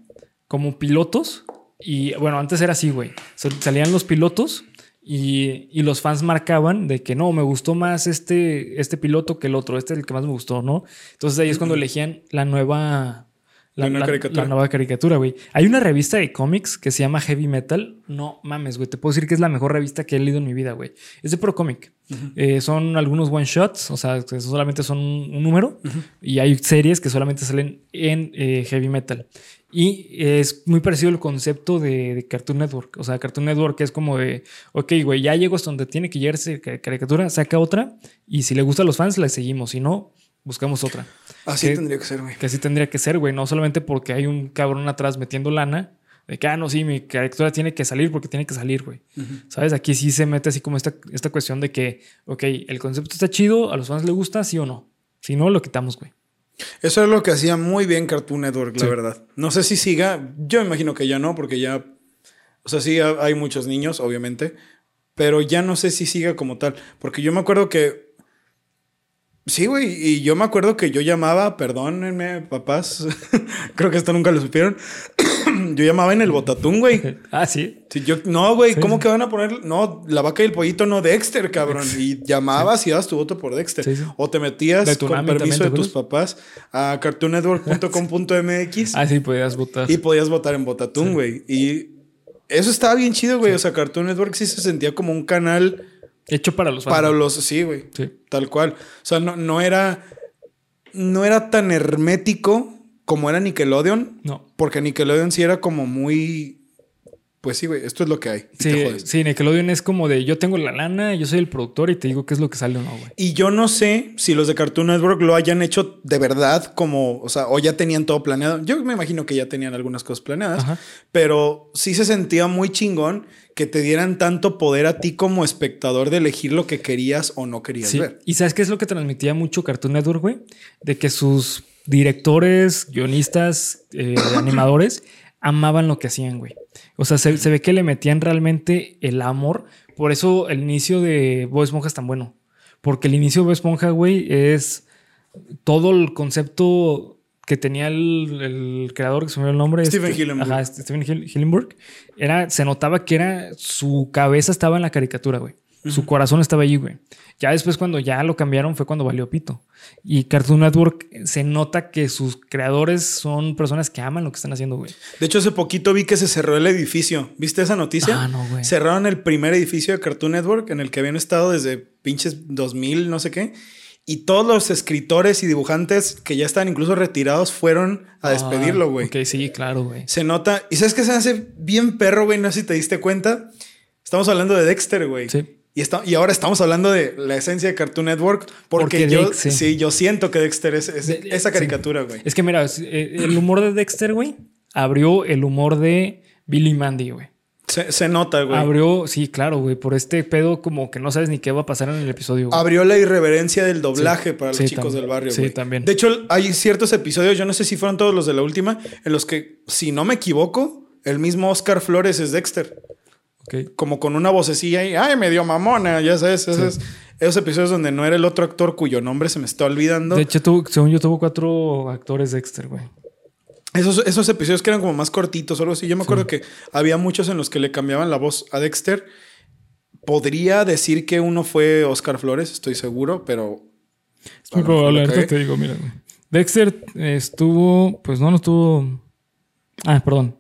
como pilotos. Y bueno, antes era así, güey. Sal- Salían los pilotos y, y los fans marcaban de que no, me gustó más este, este piloto que el otro. Este es el que más me gustó, ¿no? Entonces ahí es cuando elegían la nueva... La nueva caricatura. la nueva caricatura, güey. Hay una revista de cómics que se llama Heavy Metal. No mames, güey. Te puedo decir que es la mejor revista que he leído en mi vida, güey. Es de Pro Comic. Eh, son algunos one shots, o sea, que solamente son un, número. Y hay series que solamente salen en eh, Heavy Metal. Y es muy parecido el concepto de, de Cartoon Network. O sea, Cartoon Network es como de, ok, güey, ya llego hasta donde tiene que llegar esa ca- caricatura, saca otra. Y si le gusta a los fans, la seguimos. Si no, buscamos otra. Así Que- tendría que ser, güey. Que así tendría que ser, güey. No solamente porque hay un cabrón atrás metiendo lana. De que, ah, no, sí, mi caricatura tiene que salir porque tiene que salir, güey. ¿Sabes? Aquí sí se mete así como esta, esta cuestión de que, ok, el concepto está chido, a los fans les gusta, sí o no. Si no, lo quitamos, güey. Eso es lo que hacía muy bien Cartoon Network, la Sí. verdad. No sé si siga. Yo imagino que ya no, porque ya. O sea, sí ha- hay muchos niños, obviamente. Pero ya no sé si siga como tal. Porque yo me acuerdo que. Sí, güey. Y yo me acuerdo que yo llamaba, perdónenme, papás. (laughs) Creo que esto nunca lo supieron. (clears throat) yo llamaba en el Botatún, güey. (laughs) Ah, sí. Sí, yo, no, güey, Sí, ¿cómo que van a poner? No, la vaca y el pollito, no Dexter, cabrón. Y llamabas y dabas tu voto por Dexter. O te metías De con permiso de ¿te tus papás a cartoonnetwork.com.mx (laughs) Ah, sí, podías votar. y podías votar en Botatún, güey. Y eso estaba bien chido, güey. O sea, Cartoon Network sí se sentía como un canal Hecho para los fans. para los. Sí, güey. Sí. Tal cual. O sea, no, no era. No era tan hermético como era Nickelodeon. No. Porque Nickelodeon sí era como muy. Pues sí, güey, esto es lo que hay. y te Sí, jodes. sí, Nickelodeon es como de yo tengo la lana, yo soy el productor y te digo qué es lo que sale o no, güey. Y yo no sé si los de Cartoon Network lo hayan hecho de verdad, como, o sea, o ya tenían todo planeado. Yo me imagino que ya tenían algunas cosas planeadas, Ajá. pero sí se sentía muy chingón que te dieran tanto poder a ti como espectador de elegir lo que querías o no querías Sí. ver. ¿Y sabes qué es lo que transmitía mucho Cartoon Network, güey? De que sus directores, guionistas, eh, (coughs) animadores amaban lo que hacían, güey. O sea, se, se ve que le metían realmente el amor. Por eso el inicio de Bob Esponja es tan bueno. Porque el inicio de Bob Esponja, güey, es todo el concepto que tenía el, el creador, que se me olvidó el nombre. Steven este- Hillenburg. Ajá, Steven Hill- Hillenburg. Era, se notaba que era su cabeza estaba en la caricatura, güey. Su corazón estaba allí, güey. Ya después, cuando ya lo cambiaron, fue cuando valió pito. Y Cartoon Network se nota que sus creadores son personas que aman lo que están haciendo, güey. De hecho, hace poquito vi que se cerró el edificio. ¿Viste esa noticia? Ah, no, güey. Cerraron el primer edificio de Cartoon Network en el que habían estado desde pinches 2000, no sé qué. Y todos los escritores y dibujantes que ya estaban incluso retirados fueron a despedirlo, Ah, güey. Ok, sí, claro, güey. Se nota. ¿Y sabes qué se hace bien perro, güey? No sé si te diste cuenta. Estamos hablando de Dexter, güey. Sí. Y, está, y ahora estamos hablando de la esencia de Cartoon Network. Porque, Porque yo, Dex, sí. sí. yo siento que Dexter es, es De- esa sí. caricatura, güey. Es que mira, eh, el humor de Dexter, güey, abrió el humor de Billy Mandy, güey. Se, se nota, güey. Abrió, sí, claro, güey, por este pedo como que no sabes ni qué va a pasar en el episodio. güey. Abrió la irreverencia del doblaje para los Sí, chicos del barrio. Sí, güey. también. De hecho, hay ciertos episodios, yo no sé si fueron todos los de la última, en los que, si no me equivoco, el mismo Oscar Flores es Dexter. Ok. Como con una vocecilla y, ay, medio mamona, ya sabes. Esos, esos episodios donde no era el otro actor cuyo nombre se me está olvidando. De hecho, tuvo- según yo, tuvo cuatro actores Dexter, güey. Esos, esos episodios que eran como más cortitos o algo así. Yo me acuerdo que había muchos en los que le cambiaban la voz a Dexter. Podría decir que uno fue Oscar Flores, estoy seguro, pero. Es muy probable, ahorita te digo, mira. Dexter estuvo, pues no, no estuvo. Ah, perdón.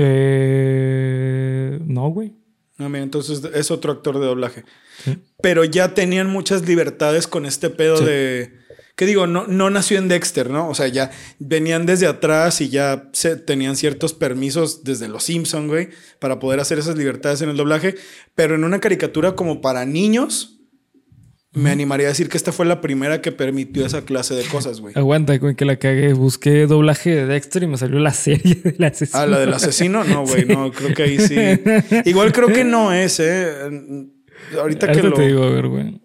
Eh, no, güey. No, mira, entonces es otro actor de doblaje. Sí. Pero ya tenían muchas libertades con este pedo Sí. de. que digo, no, no nació en Dexter, ¿no? O sea, ya venían desde atrás y ya se, tenían ciertos permisos desde los Simpson, güey, para poder hacer esas libertades en el doblaje, pero en una caricatura como para niños, me animaría a decir que esta fue la primera que permitió esa clase de cosas, güey. Aguanta, güey, que la cagué. Busqué doblaje de Dexter y me salió la serie (laughs) del asesino. Ah, la del asesino, no, güey, no, creo que ahí sí. (laughs) Igual creo que no es, eh. Ahorita que lo. te digo, a ver, güey.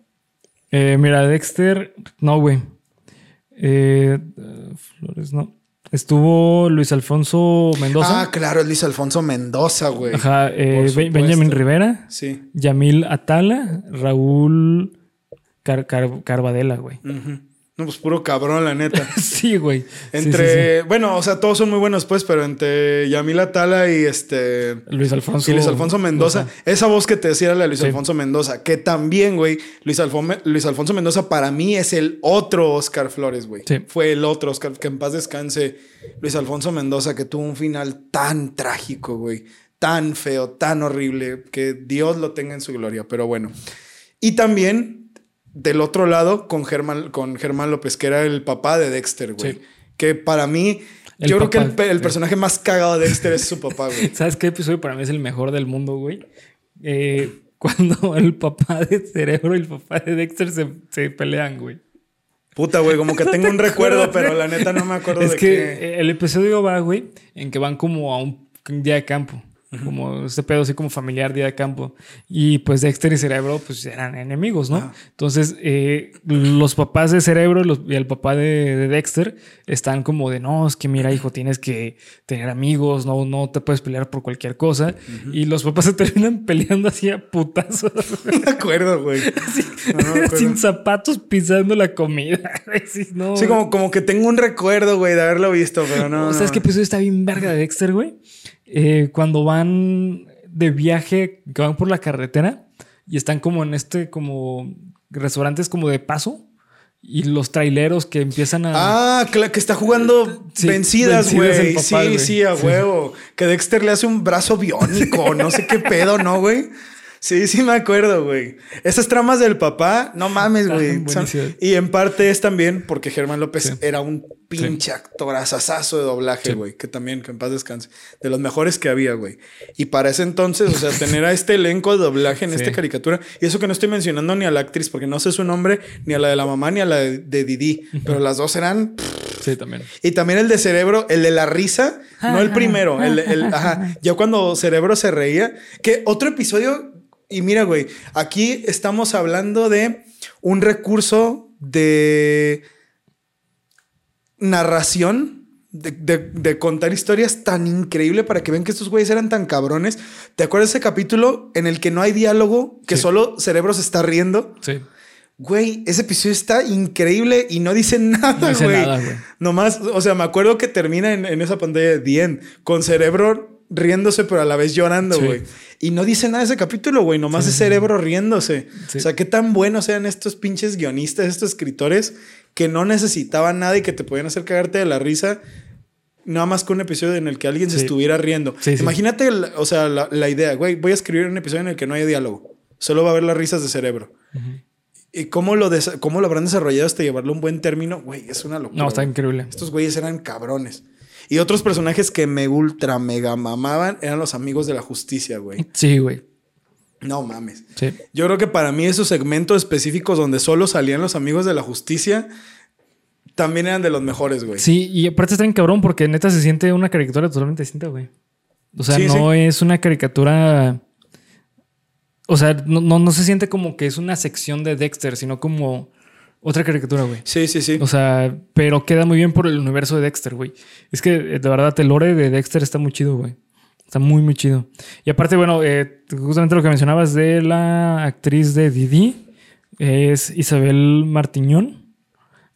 Eh, mira, Dexter, no, güey. Eh, Flores, no. Estuvo Luis Alfonso Mendoza. Ah, claro, Luis Alfonso Mendoza, güey. Ajá, eh, Benjamin Rivera. Sí. Yamil Atala, Raúl Car Carvadela, güey. No, pues puro cabrón, la neta. (laughs) sí, güey. Entre, bueno, o sea, todos son muy buenos, pues, pero entre Yamila Tala y este. Luis Alfonso. Y Luis Alfonso Mendoza. Esa voz que te decía era la de Luis Alfonso Mendoza. Que también, güey, Luis, Luis Alfonso Mendoza para mí es el otro Oscar Flores, güey. Fue el otro Oscar. Que en paz descanse Luis Alfonso Mendoza, que tuvo un final tan trágico, güey. Tan feo, tan horrible. Que Dios lo tenga en su gloria. Pero bueno. Y también del otro lado con Germán, con Germán López, que era el papá de Dexter, güey. Que para mí, yo creo que el, personaje más cagado de Dexter es su papá, güey. (laughs) ¿Sabes qué episodio para mí es el mejor del mundo, güey? Eh, cuando (laughs) el papá de Cerebro y el papá de Dexter se, pelean, güey. Puta, güey, como que (laughs) tengo un recuerdo, pero la neta no me acuerdo es que el episodio va, güey, en que van como a un día de campo como este pedo así como familiar día de campo. Y pues Dexter y Cerebro pues eran enemigos, ¿no? Entonces eh, los papás de Cerebro y el papá de, Dexter están como de, no, es que mira hijo, tienes que tener amigos, no, no te puedes pelear por cualquier cosa. Y los papás (laughs) se terminan peleando así a putazos. (laughs) me acuerdo, güey. Sin zapatos pisando la comida. (laughs) sí, como, como que tengo un recuerdo, güey, de haberlo visto, pero no. ¿Sabes qué episodio está bien verga de Dexter, güey? Eh, cuando van de viaje, que van por la carretera y están como en este, como restaurantes como de paso. Y los traileros que empiezan a. Ah, que está jugando vencidas, güey. Sí, sí, a huevo. Que Dexter le hace un brazo biónico, no sé qué pedo, ¿no, güey? Sí, sí me acuerdo, güey. Esas tramas del papá, no mames, güey. Y en parte es también porque Germán López era un pinche actor asasazo de doblaje, güey. Que también, que en paz descanse. De los mejores que había, güey. Y para ese entonces, o sea, (laughs) tener a este elenco de doblaje en esta caricatura. Y eso que no estoy mencionando ni a la actriz, porque no sé su nombre, ni a la de la mamá, ni a la de, Didi. Pero las dos eran... Sí, también. Y también el de Cerebro, el de la risa, no el primero. El, el, (laughs) ajá. Ya cuando Cerebro se reía. Que otro episodio y mira, güey, aquí estamos hablando de un recurso de narración, de, contar historias tan increíble para que vean que estos güeyes eran tan cabrones. ¿Te acuerdas ese capítulo en el que no hay diálogo, que solo cerebro se está riendo? Sí. Güey, ese episodio está increíble y no dice nada, no dice Nada, güey. Nomás, o sea, me acuerdo que termina en, en esa pantalla de Dien con cerebro riéndose, pero a la vez llorando, güey. Y no dice nada de ese capítulo, güey. Nomás es cerebro riéndose. O sea, qué tan buenos sean estos pinches guionistas, estos escritores que no necesitaban nada y que te podían hacer cagarte de la risa. Nada más con un episodio en el que alguien se estuviera riendo. Imagínate, o sea, la, idea, güey, voy a escribir un episodio en el que no haya diálogo. Solo va a haber las risas de cerebro. ¿Y cómo lo, cómo lo habrán desarrollado hasta llevarlo a un buen término? Güey, es una locura. No, está increíble. Estos güeyes eran cabrones. Y otros personajes que me ultra mega mamaban eran los amigos de la justicia, güey. Sí, güey. No mames. Sí. Yo creo que para mí esos segmentos específicos donde solo salían los amigos de la justicia también eran de los mejores, güey. Sí, y aparte está bien cabrón porque neta se siente una caricatura totalmente distinta, güey. O sea, no es una caricatura. O sea, no, no, se siente como que es una sección de Dexter, sino como otra caricatura, güey. Sí, sí, sí. O sea, pero queda muy bien por el universo de Dexter, güey. Es que de verdad el lore de Dexter está muy chido, güey. Está muy, muy chido. Y aparte, bueno, eh, justamente lo que mencionabas de la actriz de Didi es Isabel Martiñón,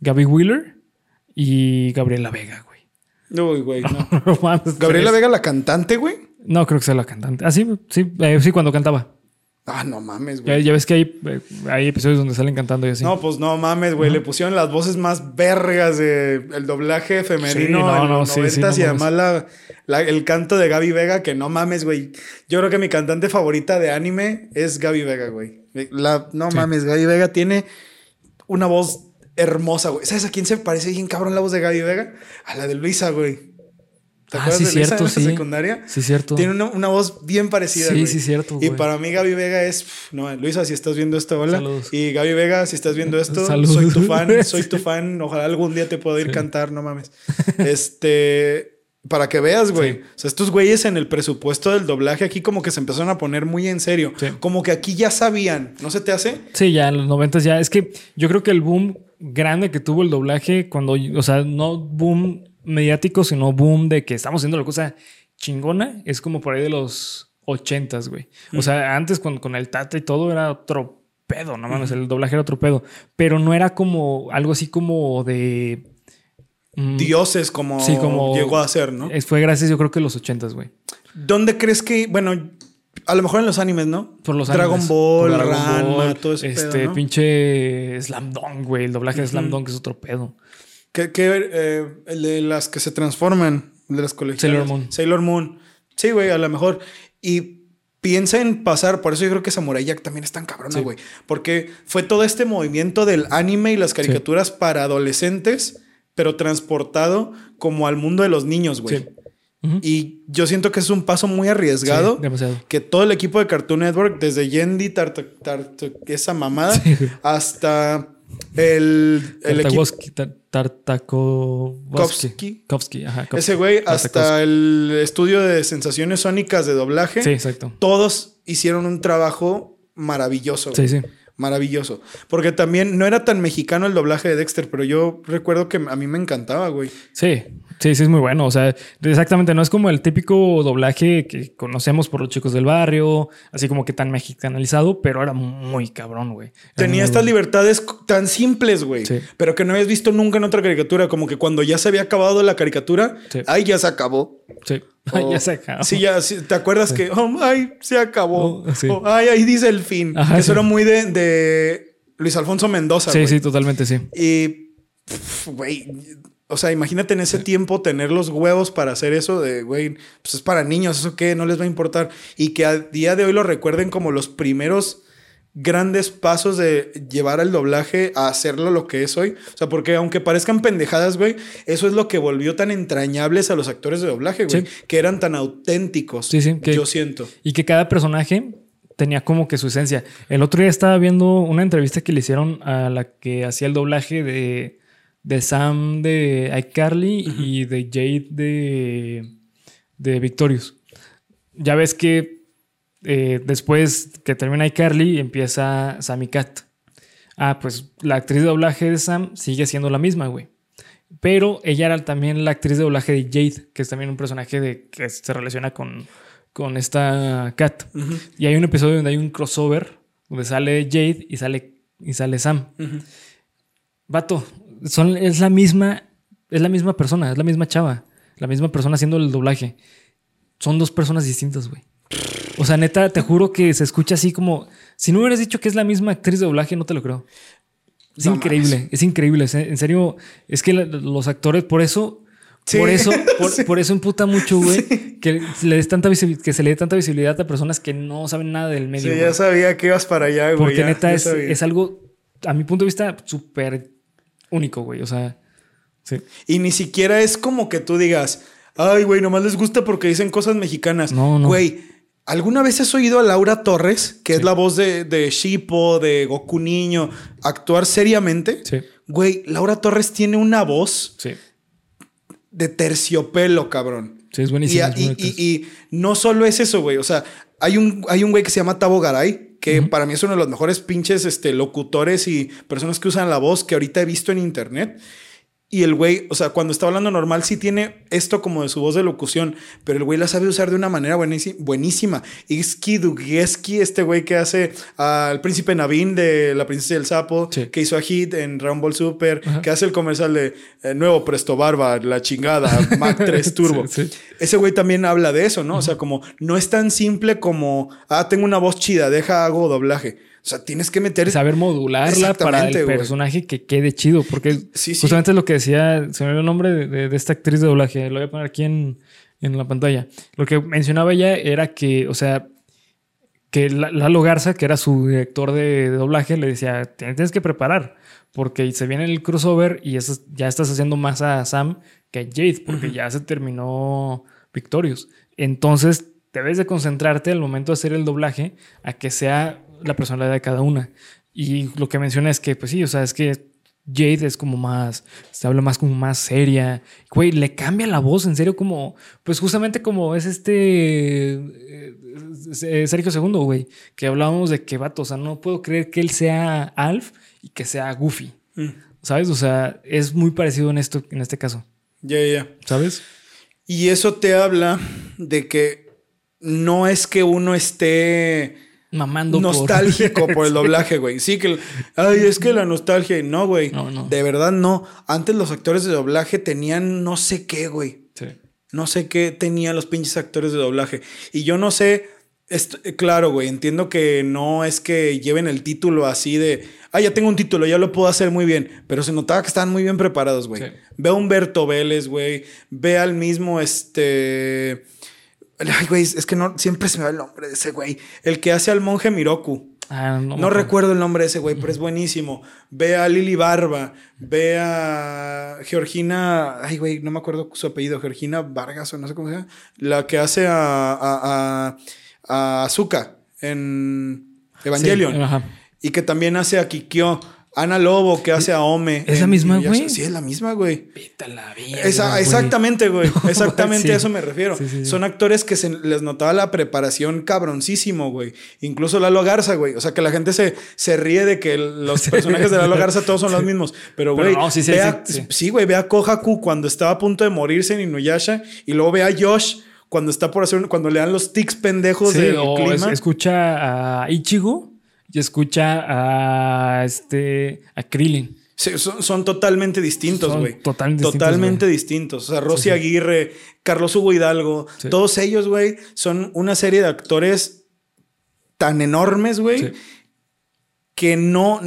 Gaby Wheeler y Gabriela Vega, güey. Uy, güey, no. (laughs) ¿Gabriela Vega la cantante, güey? No, creo que sea la cantante. Ah, sí, sí, eh, sí, cuando cantaba. Ah, no mames, güey. Ya, ves que hay, eh, hay, episodios donde salen cantando y así. No, pues no mames, güey. Le pusieron las voces más vergas del el doblaje femenino no, en no, los sí, y además la, el canto de Gaby Vega, que no mames, güey. Yo creo que mi cantante favorita de anime es Gaby Vega, güey. La, no mames, Gaby Vega tiene una voz hermosa, güey. ¿Sabes a quién se parece bien cabrón la voz de Gaby Vega? A la de Luisa, güey. ¿Te ah, acuerdas sí, de cierto, en sí. secundaria? Sí, cierto. Tiene una, una voz bien parecida. Sí, güey. sí, cierto. Y güey. para mí Gaby Vega es, no, Luisa, si estás viendo esto, hola. Saludos. Y Gaby Vega, si estás viendo esto, Saludos. soy tu fan, (laughs) soy tu fan. Ojalá algún día te pueda ir Sí. cantar, no mames. (laughs) Este, para que veas, güey. Sí. O sea, estos güeyes en el presupuesto del doblaje aquí como que se empezaron a poner muy en serio. Sí. Como que aquí ya sabían, ¿no se te hace? Sí, ya en los noventas ya. Es que yo creo que el boom grande que tuvo el doblaje cuando, o sea, no boom mediático, sino boom de que estamos haciendo la cosa chingona, es como por ahí de los ochentas, güey. O sea, antes con, con el Tata y todo era otro pedo, no mames, el doblaje era otro pedo. Pero no era como algo así como de... mm, Dioses como, Sí, como- llegó a ser, ¿no? Fue gracias, yo creo que los ochentas, güey. ¿Dónde crees que, bueno, a lo mejor en los animes, ¿no? Por los Dragon animes. Ball, Dragon Ranma, Ball, todo ese Este pedo, ¿no? pinche Slam Dunk, güey. El doblaje de Slam Dunk es otro pedo. Que, que, eh, el de las que se transforman, de las colecciones. Sailor Moon. Sailor Moon. Sí, güey, a lo mejor. Y piensa en pasar, por eso yo creo que Samurai Jack también es tan cabrona, Sí. güey. Porque fue todo este movimiento del anime y las caricaturas para adolescentes, pero transportado como al mundo de los niños, güey. Sí. Y yo siento que es un paso muy arriesgado. Demasiado. que todo el equipo de Cartoon Network, desde Yendi, Tarta- esa mamada, hasta el, el equipo. Tartakovsky, ajá. Ese güey, hasta el estudio de sensaciones sónicas de doblaje, Sí, exacto. todos hicieron un trabajo maravilloso. güey. Sí, sí. Maravilloso. Porque también no era tan mexicano el doblaje de Dexter, pero yo recuerdo que a mí me encantaba, güey. Sí, sí, sí, es muy bueno. O sea, exactamente, no es como el típico doblaje que conocemos por los chicos del barrio, así como que tan mexicanalizado, pero era muy cabrón, güey. Tenía estas bueno. libertades tan simples, güey. Sí. Pero que no habías visto nunca en otra caricatura. Como que cuando ya se había acabado la caricatura, Sí. ay, ya se acabó. Sí. (laughs) Ya se acabó. Sí, ya, sí, ¿te acuerdas que, oh, ay, se acabó? Oh, sí. Ay, ahí dice el fin. Ajá, Eso era muy de, de Luis Alfonso Mendoza, Sí, sí, totalmente, sí. Y, güey, o sea, imagínate en ese tiempo tener los huevos para hacer eso de, güey, pues es para niños, ¿eso qué? No les va a importar. Y que a día de hoy lo recuerden como los primeros grandes pasos de llevar el doblaje a hacerlo lo que es hoy. O sea, porque aunque parezcan pendejadas, güey, eso es lo que volvió tan entrañables a los actores de doblaje, güey, Sí. que eran tan auténticos. Sí, sí, que- Yo siento. Y que cada personaje tenía como que su esencia. El otro día estaba viendo una entrevista que le hicieron a la que hacía el doblaje de, de Sam de iCarly y de Jade de, de Victorious. Ya ves que eh, después que termina iCarly empieza Sammy Cat. Ah, pues la actriz de doblaje de Sam sigue siendo la misma, güey. Pero ella era también la actriz de doblaje de Jade, que es también un personaje de, que se relaciona con, con esta Cat. Y hay un episodio donde hay un crossover donde sale Jade y sale, y sale Sam. Vato, son, es la misma, es la misma persona, es la misma chava, la misma persona haciendo el doblaje. Son dos personas distintas, güey. O sea, neta, te juro que se escucha así como. Si no hubieras dicho que es la misma actriz de doblaje, no te lo creo. Es No increíble, mames. es increíble. En serio, es que los actores, por eso, Sí. por eso, por, Sí. por eso imputa mucho, güey, que, se le des tanta que se le dé tanta visibilidad a personas que no saben nada del medio. Sí, ya sabía que ibas para allá, güey. Porque ya- neta ya es, es algo, a mi punto de vista, súper único, güey. O sea, sí. Y ni siquiera es como que tú digas, ay, güey, nomás les gusta porque dicen cosas mexicanas. No, no. Güey, ¿alguna vez has oído a Laura Torres, que es la voz de, de Shippo, de Goku Niño, actuar seriamente? Sí. Güey, Laura Torres tiene una voz Sí. de terciopelo, cabrón. Sí, es buenísimo. y- y- y no solo es eso, güey. O sea, hay un, hay un güey que se llama Tabo Garay, que para mí es uno de los mejores pinches este, locutores y personas que usan la voz que ahorita he visto en internet. Y el güey, o sea, cuando está hablando normal, sí tiene esto como de su voz de locución, pero el güey la sabe usar de una manera buenísima. Iski Dugieski, este güey que hace al príncipe Navin de La Princesa y el Sapo, Sí. que hizo a Hit en Ball Super, Ajá. que hace el comercial de eh, Nuevo Presto Barba, la chingada, Mac (laughs) 3 Turbo. Sí, sí. Ese güey también habla de eso, ¿no? O sea, como no es tan simple como, ah, tengo una voz chida, deja, hago doblaje. O sea, tienes que meter... Saber modularla para el güey. personaje que quede chido. Porque Sí, sí. justamente es lo que decía, se me olvidó el nombre de, de- de esta actriz de doblaje. Lo voy a poner aquí en, en la pantalla. Lo que mencionaba ella era que, o sea, que Lalo Garza, que era su director de, doblaje, le decía, tienes que preparar, porque se viene el crossover y eso, ya estás haciendo más a Sam que a Jade, porque ya se terminó Victorious. Entonces, debes de concentrarte al momento de hacer el doblaje a que sea la personalidad de cada una. Y lo que menciona es que, pues sí, o sea, es que Jade es como más, se habla más como más seria. Güey, le cambia la voz, en serio, como, pues justamente como es este eh, eh, Sergio II, güey, que hablábamos de que vato, o sea, no puedo creer que él sea Alf y que sea Goofy. Mm. ¿Sabes? O sea, es muy parecido en esto, en este caso. Ya, ya. ¿Sabes? Y eso te habla de que no es que uno esté mamando nostálgico (laughs) por... el doblaje, güey. Sí que ay, es que la nostalgia, no, güey. No, no. De verdad no. Antes los actores de doblaje tenían no sé qué, güey. Sí. No sé qué tenían los pinches actores de doblaje. Y yo no sé, claro, güey, entiendo que no es que lleven el título así de, ah, ya tengo un título, ya lo puedo hacer muy bien, pero se notaba que estaban muy bien preparados, güey. Ve a Humberto Vélez, güey. Ve al mismo, este Ay, güey, es que no, siempre se me va el nombre de ese güey. El que hace al monje Miroku. Ah, no, recuerdo el nombre de ese güey, (laughs) pero es buenísimo. Ve a Lili Barba, ve a Georgina, ay güey, no me acuerdo su apellido, Georgina Vargas o no sé cómo se llama, la que hace a, a, a, Azuka en Evangelion. y que también hace a Kikyo. Ana Lobo que hace a Ome. ¿Es la misma, güey? Sí, es la misma, güey. la vida. exactamente, (laughs) güey. exactamente a eso me refiero. Son actores que se les notaba la preparación cabroncísimo, güey. Incluso Lalo Garza, güey. O sea, que la gente se, se ríe de que los (laughs) personajes de Lalo Garza todos son los mismos. Pero, güey, sí, güey, ve a Kohaku cuando estaba a punto de morirse en Inuyasha y luego ve a Josh cuando está por hacer, cuando le dan los tics pendejos del clima. escucha a Ichigo y escucha a este a Krillin. son, totalmente distintos, güey. Totalmente, totalmente distintos. O sea, Rosy Aguirre, Carlos Hugo Hidalgo, todos ellos, güey, son una serie de actores tan enormes, güey. Que no,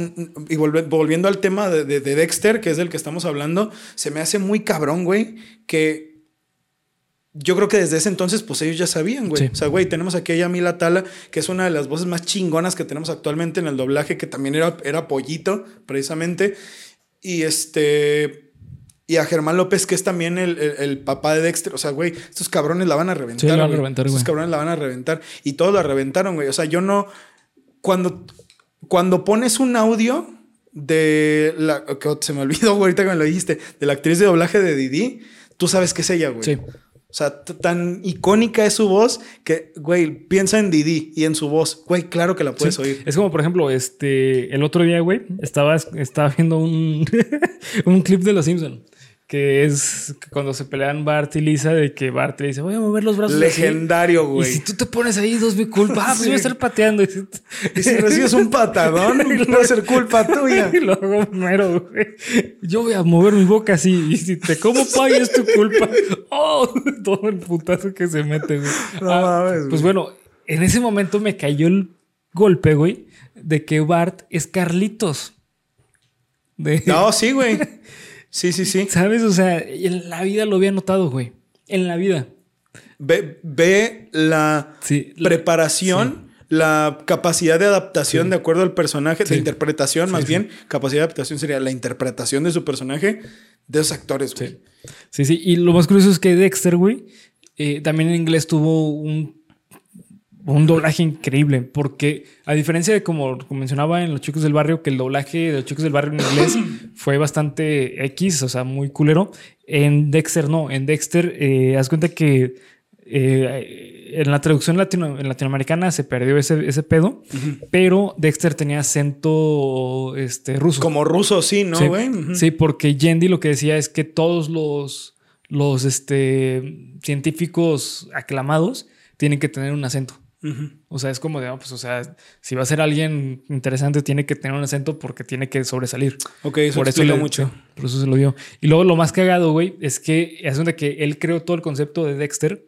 y volviendo al tema de, de Dexter, que es del que estamos hablando, se me hace muy cabrón, güey, que yo creo que desde ese entonces, pues ellos ya sabían, güey. O sea, güey, tenemos aquí a Yamila Tala, que es una de las voces más chingonas que tenemos actualmente en el doblaje, que también era, era pollito, precisamente. Y este. Y a Germán López, que es también el, papá de Dexter. O sea, güey, estos cabrones la van a reventar. Sí, la van a reventar, güey. Estos cabrones la van a reventar. Y todos la reventaron, güey. O sea, yo no. Cuando, cuando pones un audio de la. Que se me olvidó, güey, ahorita que me lo dijiste. De la actriz de doblaje de Didi, tú sabes que es ella, güey. Sí. O sea, tan icónica es su voz que, güey, piensa en Didi y en su voz. Güey, claro que la puedes oír. Es como, por ejemplo, este, el otro día, güey, estaba, estaba viendo un, (laughs) un clip de Los Simpsons que es cuando se pelean Bart y Lisa, de que Bart le dice, voy a mover los brazos. Legendario, güey. Y si tú te pones ahí, dos mi culpa, ah, pues voy a estar pateando. Y si recibes un patadón, (laughs) no va a ser culpa tuya. (laughs) Y luego, mero, güey. Yo voy a mover mi boca así, y si te como pay es tu culpa. (laughs) Oh, todo el putazo que se mete, güey. No ah, mames, Pues bueno, en ese momento me cayó el golpe, güey, de que Bart es Carlitos. No, sí, güey. Sí, sí, sí. ¿Sabes? O sea, en la vida lo había notado, güey. En la vida. Ve, la preparación, la capacidad de adaptación de acuerdo al personaje, de interpretación más bien. Capacidad de adaptación sería la interpretación de su personaje de esos actores, güey. Sí, sí. Y lo más curioso es que Dexter, güey, eh, también en inglés tuvo un un doblaje increíble, porque a diferencia de como, mencionaba en Los Chicos del Barrio, que el doblaje de Los Chicos del Barrio en inglés (clears throat) fue bastante X, o sea, muy culero, en Dexter no, en Dexter, eh, haz cuenta que eh, en la traducción latino, en latinoamericana se perdió ese, ese pedo, pero Dexter tenía acento este, ruso. Como ruso, sí, ¿no, güey? Sí, porque Yendi lo que decía es que todos los, los este, científicos aclamados tienen que tener un acento. O sea, es como de, pues, o sea, si va a ser alguien interesante, tiene que tener un acento porque tiene que sobresalir. Ok, eso por eso mucho. Por eso se lo dio. Y luego lo más cagado, güey, es que es donde que él creó todo el concepto de Dexter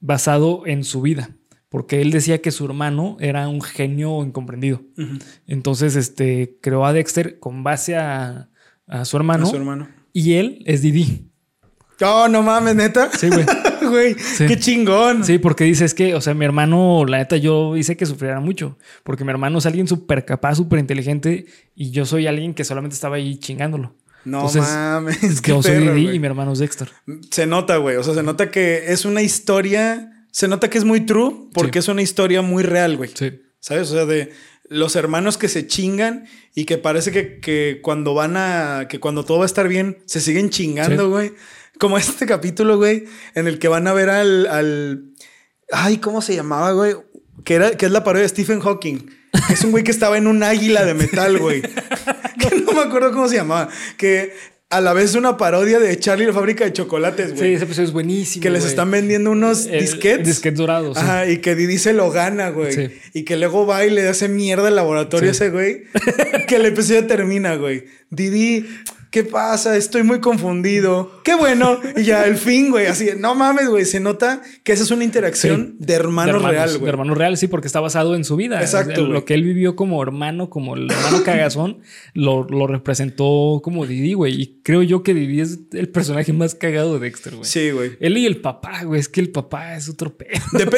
basado en su vida. Porque él decía que su hermano era un genio incomprendido. Entonces, este, creó a Dexter con base a, su hermano. A su hermano. Y él es Didi. Oh, no mames, neta. Sí, güey. (laughs) güey. Qué chingón. Sí, porque dice, es que, o sea, mi hermano, la neta, yo hice que sufriera mucho. Porque mi hermano es alguien súper capaz, súper inteligente. Y yo soy alguien que solamente estaba ahí chingándolo. No mames. Yo soy Didi y mi hermano es Dexter. Se nota, güey. O sea, se nota que es una historia. Se nota que es muy true porque es una historia muy real, güey. Sí. ¿Sabes? O sea, de los hermanos que se chingan y que parece que, cuando van a. que cuando todo va a estar bien, se siguen chingando, güey. Como este capítulo, güey, en el que van a ver al. al ay, ¿cómo se llamaba, güey? Que, era, que es la parodia de Stephen Hawking. Es un güey que estaba en un águila de metal, güey. (laughs) que no me acuerdo cómo se llamaba. Que a la vez una parodia de Charlie la fábrica de chocolates, güey. Sí, ese episodio es buenísimo. Que les están vendiendo unos disquets. Disquets dorados. Ajá, y que Didi se lo gana, güey. Sí. Y que luego va y le hace mierda al laboratorio a ese güey. (laughs) que el episodio termina, güey. Didi ¿Qué pasa? Estoy muy confundido. Qué bueno. Y ya el fin, güey. Así, no mames, güey. Se nota que esa es una interacción de hermano real, güey. De hermano real, sí, porque está basado en su vida. Exacto. lo que él vivió como hermano, como el hermano cagazón, (laughs) lo, representó como Didi, güey. Y creo yo que Didi es el personaje más cagado de Dexter, güey. Sí, güey. Él y el papá, güey. Es que el papá es otro pedo.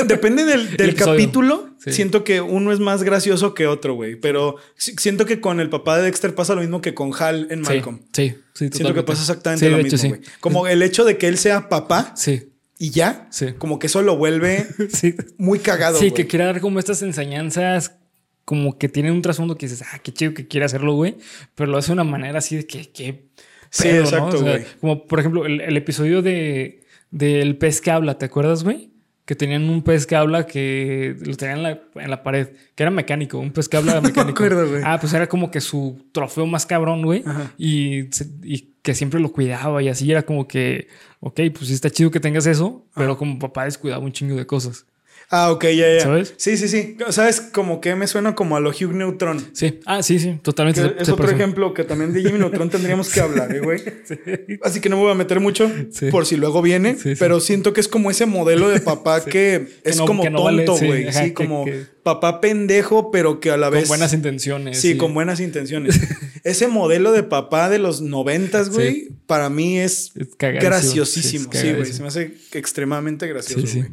depende del, (laughs) capítulo. Siento que uno es más gracioso que otro, güey. Pero siento que con el papá de Dexter pasa lo mismo que con Hal en Malcolm. Sí, sí, Siento que pasa exactamente lo mismo, güey. Como el hecho de que él sea papá. Sí. Y ya, como que eso lo vuelve (laughs) muy cagado. Sí, que quiere dar como estas enseñanzas como que tienen un trasfondo que dices, ah, qué chido que quiere hacerlo, güey. Pero lo hace de una manera así de que, que Sí, exacto, güey. como por ejemplo, el, el episodio de del pez que habla, ¿te acuerdas, güey? Que tenían un pez que habla que lo tenían en la, en la pared, que era mecánico, un pez que habla (laughs) mecánico. no güey. Ah, pues era como que su trofeo más cabrón, güey. Y, y, que siempre lo cuidaba y así era como que, ok, pues sí está chido que tengas eso, pero como papá descuidaba un chingo de cosas. Ah, ok, ya, ya. ¿Sabes? Sí, sí, sí. ¿Sabes? Como que me suena como a lo Hugh Neutron. Sí. Ah, sí, sí. Totalmente. es otro ejemplo que también de Jimmy Neutron tendríamos que hablar, ¿eh, güey. (laughs) Sí. Así que no me voy a meter mucho por si luego viene. pero siento que es como ese modelo de papá (laughs) que es como tonto, güey. sí, como papá pendejo, pero que a la vez. Con buenas intenciones. Sí, con buenas intenciones. (laughs) ese modelo de papá de los noventas, güey, para mí es, graciosísimo. Sí, güey. Se me hace extremadamente gracioso, güey.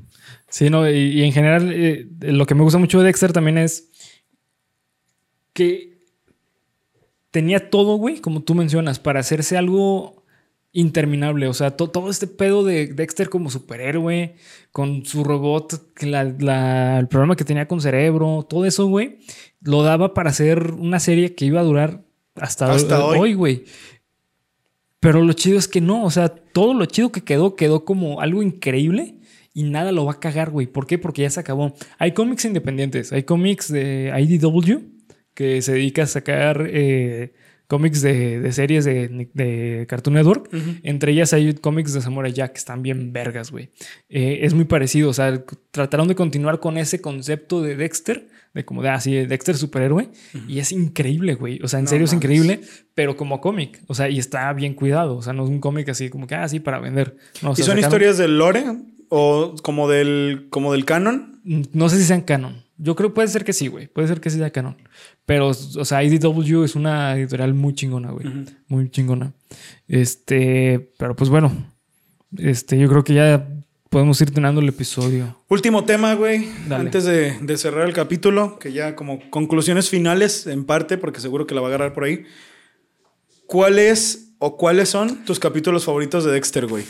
Sí, no, y, en general eh, lo que me gusta mucho de Dexter también es que tenía todo, güey, como tú mencionas, para hacerse algo interminable. O sea, todo este pedo de Dexter como superhéroe, con su robot, el programa que tenía con cerebro, todo eso, güey, lo daba para hacer una serie que iba a durar hasta, hasta hoy, güey. Pero lo chido es que no, o sea, todo lo chido que quedó quedó como algo increíble y nada lo va a cagar, güey. ¿Por qué? Porque ya se acabó. Hay cómics independientes, hay cómics de IDW que se dedica a sacar eh, cómics de, series de, Cartoon Network. Entre ellas hay cómics de Samurai Jack que están bien vergas, güey. Eh, es muy parecido, o sea, trataron de continuar con ese concepto de Dexter, de como de así, ah, Dexter superhéroe, y es increíble, güey. O sea, en serio es increíble, pero como cómic, o sea, y está bien cuidado, o sea, no es un cómic así como que, ah, sí, para vender. ¿Y son historias de lore? ¿O como del, como del canon? No sé si sean canon. Yo creo puede ser que sí, güey. Puede ser que sí sea canon. Pero, o sea, IDW es una editorial muy chingona, güey. Muy chingona. Este, pero pues bueno. Este, yo creo que ya podemos ir terminando el episodio. Último tema, güey. Antes de, de, cerrar el capítulo, que ya como conclusiones finales, en parte, porque seguro que la va a agarrar por ahí. ¿Cuáles o cuáles son tus capítulos favoritos de Dexter, güey?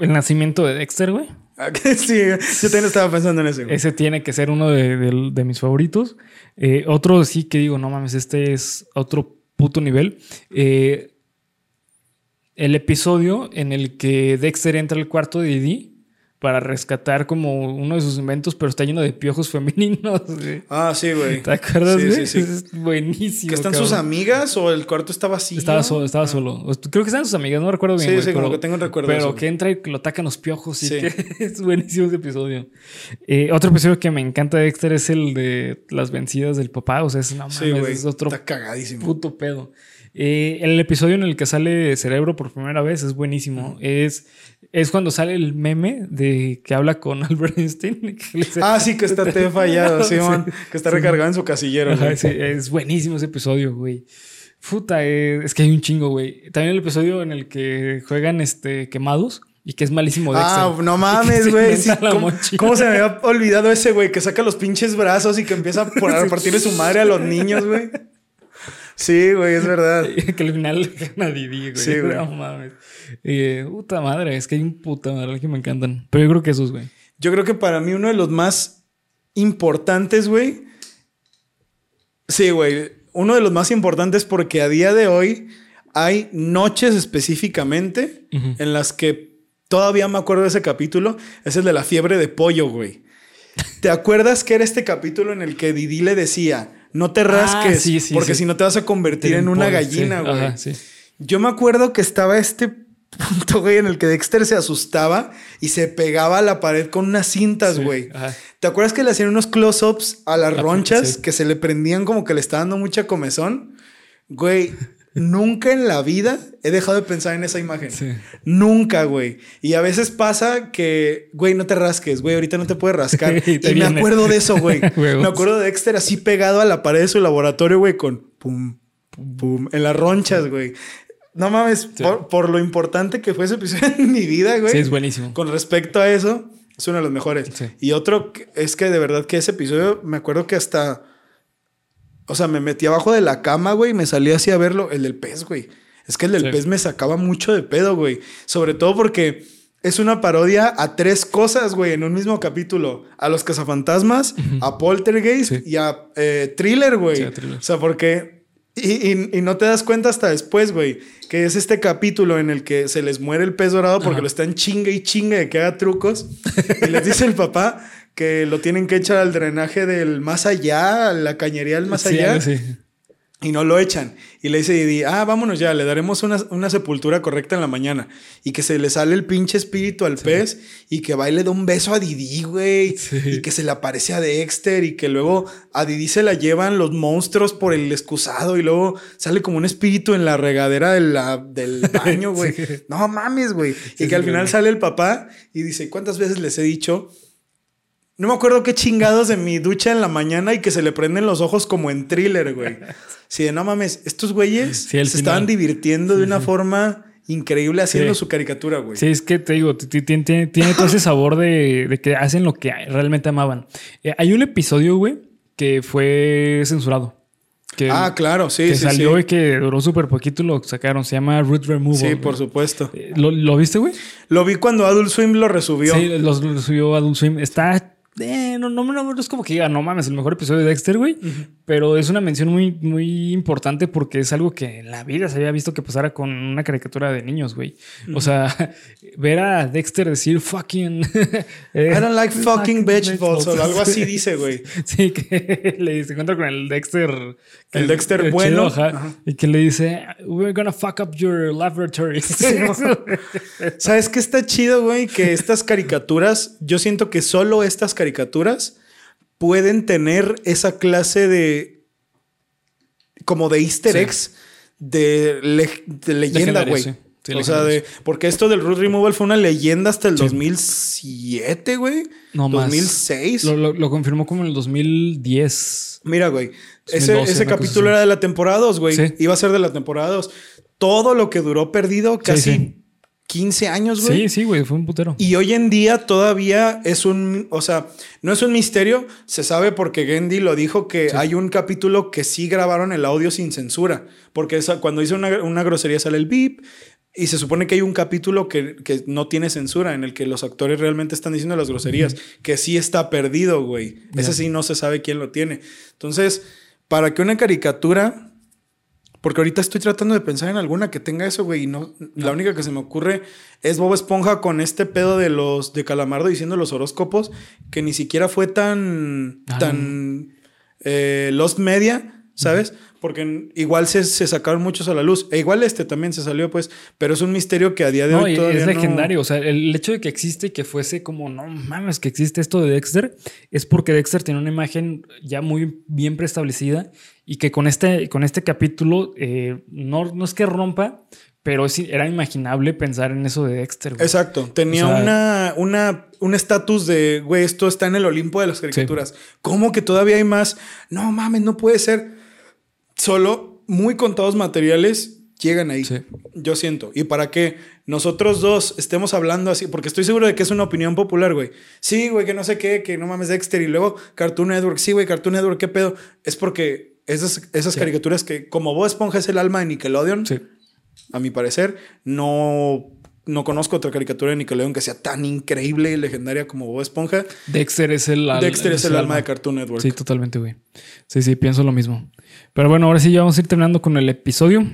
El nacimiento de Dexter, güey. Ah, (laughs) sí, yo también estaba pensando en ese. Ese tiene que ser uno de, mis favoritos. Eh, otro sí que digo, no mames, este es otro puto nivel. Eh, el episodio en el que Dexter entra al cuarto de Didi para rescatar como uno de sus inventos, pero está lleno de piojos (laughs) femeninos. Ah, sí, güey. ¿Te acuerdas, sí, Sí, Es buenísimo. ¿Que están sus amigas o el cuarto está vacío? Estaba solo, estaba ah. solo. Creo que están sus amigas, no recuerdo bien. Sí, sí, como que tengo un recuerdo. Pero que entra y lo atacan los piojos y que (laughs) es buenísimo ese episodio. Eh, otro episodio que me encanta de Dexter es el de las vencidas del papá. O sea, es, una es otro está cagadísimo. puto pedo. Eh, el episodio en el que sale Cerebro por primera vez es buenísimo. Es, es cuando sale el meme de que habla con (laughs) Albert Einstein. (laughs) ah, sí, que está te fallado, sí, que está recargado en su casillero. es buenísimo ese episodio, güey. Puta, eh, es que hay un chingo, güey. También el episodio en el que juegan este, quemados y que es malísimo Dexter. Ah, no (laughs) mames, güey. Sí, ¿cómo, cómo se me había olvidado ese güey que saca los pinches brazos y que empieza a por- a partirle su madre a los niños, güey? Sí, güey, es verdad. (laughs) que al final gana Didi, güey. Sí, güey. No mames. Eh, puta madre, es que hay un puta madre que me encantan. Pero yo creo que esos, güey. Yo creo que para mí uno de los más importantes, güey. Sí, güey. Uno de los más importantes porque a día de hoy hay noches específicamente en las que todavía me acuerdo de ese capítulo. Es el de la fiebre de pollo, güey. ¿Te acuerdas que era este capítulo en el que Didi le decía, no te rasques, Ah, sí, sí, porque sí. si no te vas a convertir en una gallina, güey? Yo me acuerdo que estaba este (laughs) punto, güey, en el que Dexter se asustaba y se pegaba a la pared con unas cintas, güey. ¿Te acuerdas que le hacían unos close-ups a las ronchas que se le prendían como que le estaba dando mucha comezón? Güey, nunca en la vida he dejado de pensar en esa imagen. Sí. Nunca, güey. Y a veces pasa que, güey, no te rasques, güey, ahorita no te puedes rascar. (laughs) Y me acuerdo de eso, güey. (laughs) Me acuerdo de Dexter así pegado a la pared de su laboratorio, güey, con pum, pum, pum, en las ronchas, güey. No mames, Sí. por, por lo importante que fue ese episodio (laughs) en mi vida, güey. Sí, es buenísimo. Con respecto a eso, es uno de los mejores. Sí. Y otro es que de verdad que ese episodio, me acuerdo que hasta. O sea, me metí abajo de la cama, güey, y me salí así a verlo. El del pez, güey. Es que el del Sí. pez me sacaba mucho de pedo, güey. Sobre todo porque es una parodia a tres cosas, güey, en un mismo capítulo: a los cazafantasmas, a Poltergeist Sí. y a eh, Thriller, güey. Sí, a Thriller. O sea, porque. Y, y- y no te das cuenta hasta después, güey, que es este capítulo en el que se les muere el pez dorado porque Ajá. lo están chingue y chingue de que haga trucos. Y les dice el papá que lo tienen que echar al drenaje del más allá, a la cañería del más Sí, allá. así. Y no lo echan. Y le dice Didi, ah, vámonos ya, le daremos una, una sepultura correcta en la mañana. Y que se le sale el pinche espíritu al pez y que va y le da un beso a Didi, güey. Sí. Y que se le aparece a Dexter y que luego a Didi se la llevan los monstruos por el excusado y luego sale como un espíritu en la regadera de la- del (laughs) baño, güey. Sí. No mames, güey. y sí, que al final sale el papá y dice, ¿cuántas veces les he dicho? No me acuerdo qué chingados de mi ducha en la mañana y que se le prenden los ojos como en thriller, güey. Sí, de no mames, estos güeyes Sí, se final. estaban divirtiendo de una forma increíble haciendo su caricatura, güey. Sí, es que te digo, tiene, tiene- tiene todo ese sabor de, de que hacen lo que realmente amaban. Eh, hay un episodio, güey, que fue censurado. Que, Ah, claro, sí, que sí, salió sí. y que duró súper poquito y lo sacaron. Se llama Root Removal. Sí, güey. por supuesto. Eh, ¿Lo, lo viste, güey? Lo vi cuando Adult Swim lo resubió. Sí, los subió Adult Swim. Está. Eh, no, no, no, no es como que diga, no mames, el mejor episodio de Dexter, güey. Pero es una mención muy, muy importante porque es algo que en la vida se había visto que pasara con una caricatura de niños, güey. O sea, (laughs) ver a Dexter decir fucking. (laughs) eh, I don't like fucking vegetables o algo así Sí. (laughs) dice, güey. Sí, que le se encuentra con el Dexter. que- El Dexter bueno. ajá, Ajá. y que le dice, We're gonna fuck up your laboratories. ¿Sabes qué está chido, güey? Que estas caricaturas, yo siento que solo estas caricaturas pueden tener esa clase de. como de easter Sí. eggs de, le- de leyenda, güey. sí. Sí, o sea, de. Porque esto del Root Removal fue una leyenda hasta el 2007, güey. No más. 2006. Lo, lo- lo confirmó como en el 2010. Mira, güey. Ese, 2012, ese capítulo era de la temporada 2, güey. Sí. Iba a ser de la temporada 2. Todo lo que duró perdido, casi. 15 años, güey. Sí, sí, güey, fue un putero. Y hoy en día todavía es un, o sea, no es un misterio, se sabe porque Gendy lo dijo que hay un capítulo que sí grabaron el audio sin censura, porque esa- cuando dice una, una grosería sale el beep y se supone que hay un capítulo que, que no tiene censura, en el que los actores realmente están diciendo las groserías, que sí está perdido, güey. Ese sí no se sabe quién lo tiene. Entonces, para que una caricatura... Porque ahorita estoy tratando de pensar en alguna que tenga eso, güey. Y no, la única que se me ocurre es Bob Esponja con este pedo de los de Calamardo diciendo los horóscopos, que ni siquiera fue tan. Tan. eh, Lost Media, ¿sabes? Porque igual se, se sacaron muchos a la luz. E igual este también se salió, pues. Pero es un misterio que a día de No, hoy todavía es no- legendario. O sea, el hecho de que existe y que fuese como, no mames, que existe esto de Dexter, es porque Dexter tiene una imagen ya muy bien preestablecida y que con este, con este capítulo eh, no, no es que rompa, pero era imaginable pensar en eso de Dexter. güey. Exacto. Tenía O sea- una, una, un estatus de, güey, esto está en el Olimpo de las caricaturas. ¿Cómo que todavía hay más? No mames, no puede ser. Solo muy contados materiales Llegan ahí. Sí. Yo siento. Y para que nosotros dos estemos hablando así, porque estoy seguro de que es una opinión popular, güey. Sí, güey, que no sé qué, que no mames Dexter. Y luego Cartoon Network. Sí, güey, Cartoon Network, ¿qué pedo? Es porque esas, esas caricaturas que, como Bob Esponja es el alma de Nickelodeon, Sí. a mi parecer, no, no conozco otra caricatura de Nickelodeon que sea tan increíble y legendaria como Bob Esponja. Dexter es el al- Dexter es el alma de Cartoon Network. Sí, totalmente, güey. Sí, sí, pienso lo mismo. Pero bueno, ahora sí ya vamos a ir terminando con el episodio.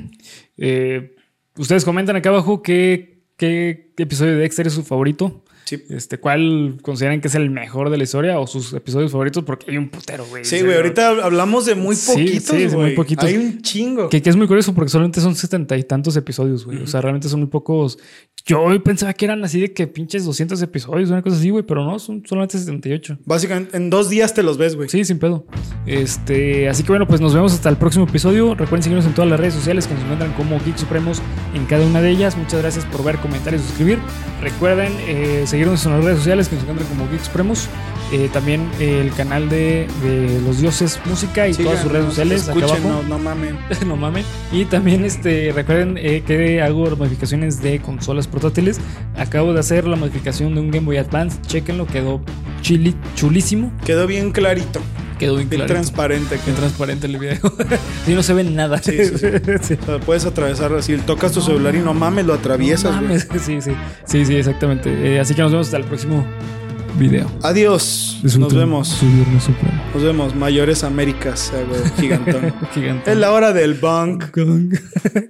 Eh, ustedes comentan acá abajo qué, qué episodio de Dexter es su favorito. Sí. Este, ¿Cuál consideran que es el mejor de la historia o sus episodios favoritos? Porque hay un putero, güey. Sí, güey, ahorita hablamos de muy Sí, poquitos, sí, muy poquitos. Hay un chingo. Que, que es muy curioso porque solamente son setenta y tantos episodios, güey. O sea, realmente son muy pocos. Yo pensaba que eran así de que pinches 200 episodios, una cosa así, güey, pero no, son solamente 78. Básicamente, en dos días te los ves, güey. Sí, sin pedo. Este, así que bueno, pues nos vemos hasta el próximo episodio. Recuerden seguirnos en todas las redes sociales que nos encuentran como Geek Supremos en cada una de ellas. Muchas gracias por ver, comentar y suscribir. Recuerden eh, seguirnos en las redes sociales que nos encuentran como Geek Supremos. Eh, también el canal de, de los dioses música y todas sus redes sociales acá abajo. Escuchen, no, no mamen. (laughs) no mames. Y también este, recuerden eh, que hago modificaciones de consolas portátiles. Acabo de hacer la modificación de un Game Boy Advance. Chequenlo, quedó chili, chulísimo. Quedó bien clarito, Quedó bien, bien transparente. Bien transparente el video. (laughs) sí, no se ve nada. Sí, sí, sí. (laughs) Sí. O sea, puedes atravesar así, tocas tu celular y no mames, lo atraviesas, No mames. (laughs) Sí, sí. Sí, sí, exactamente. Eh, así que nos vemos hasta el próximo video. Adiós. Nos vemos. Nos vemos. Mayores Américas, eh, gigantón. Gigante. es la hora del bunk.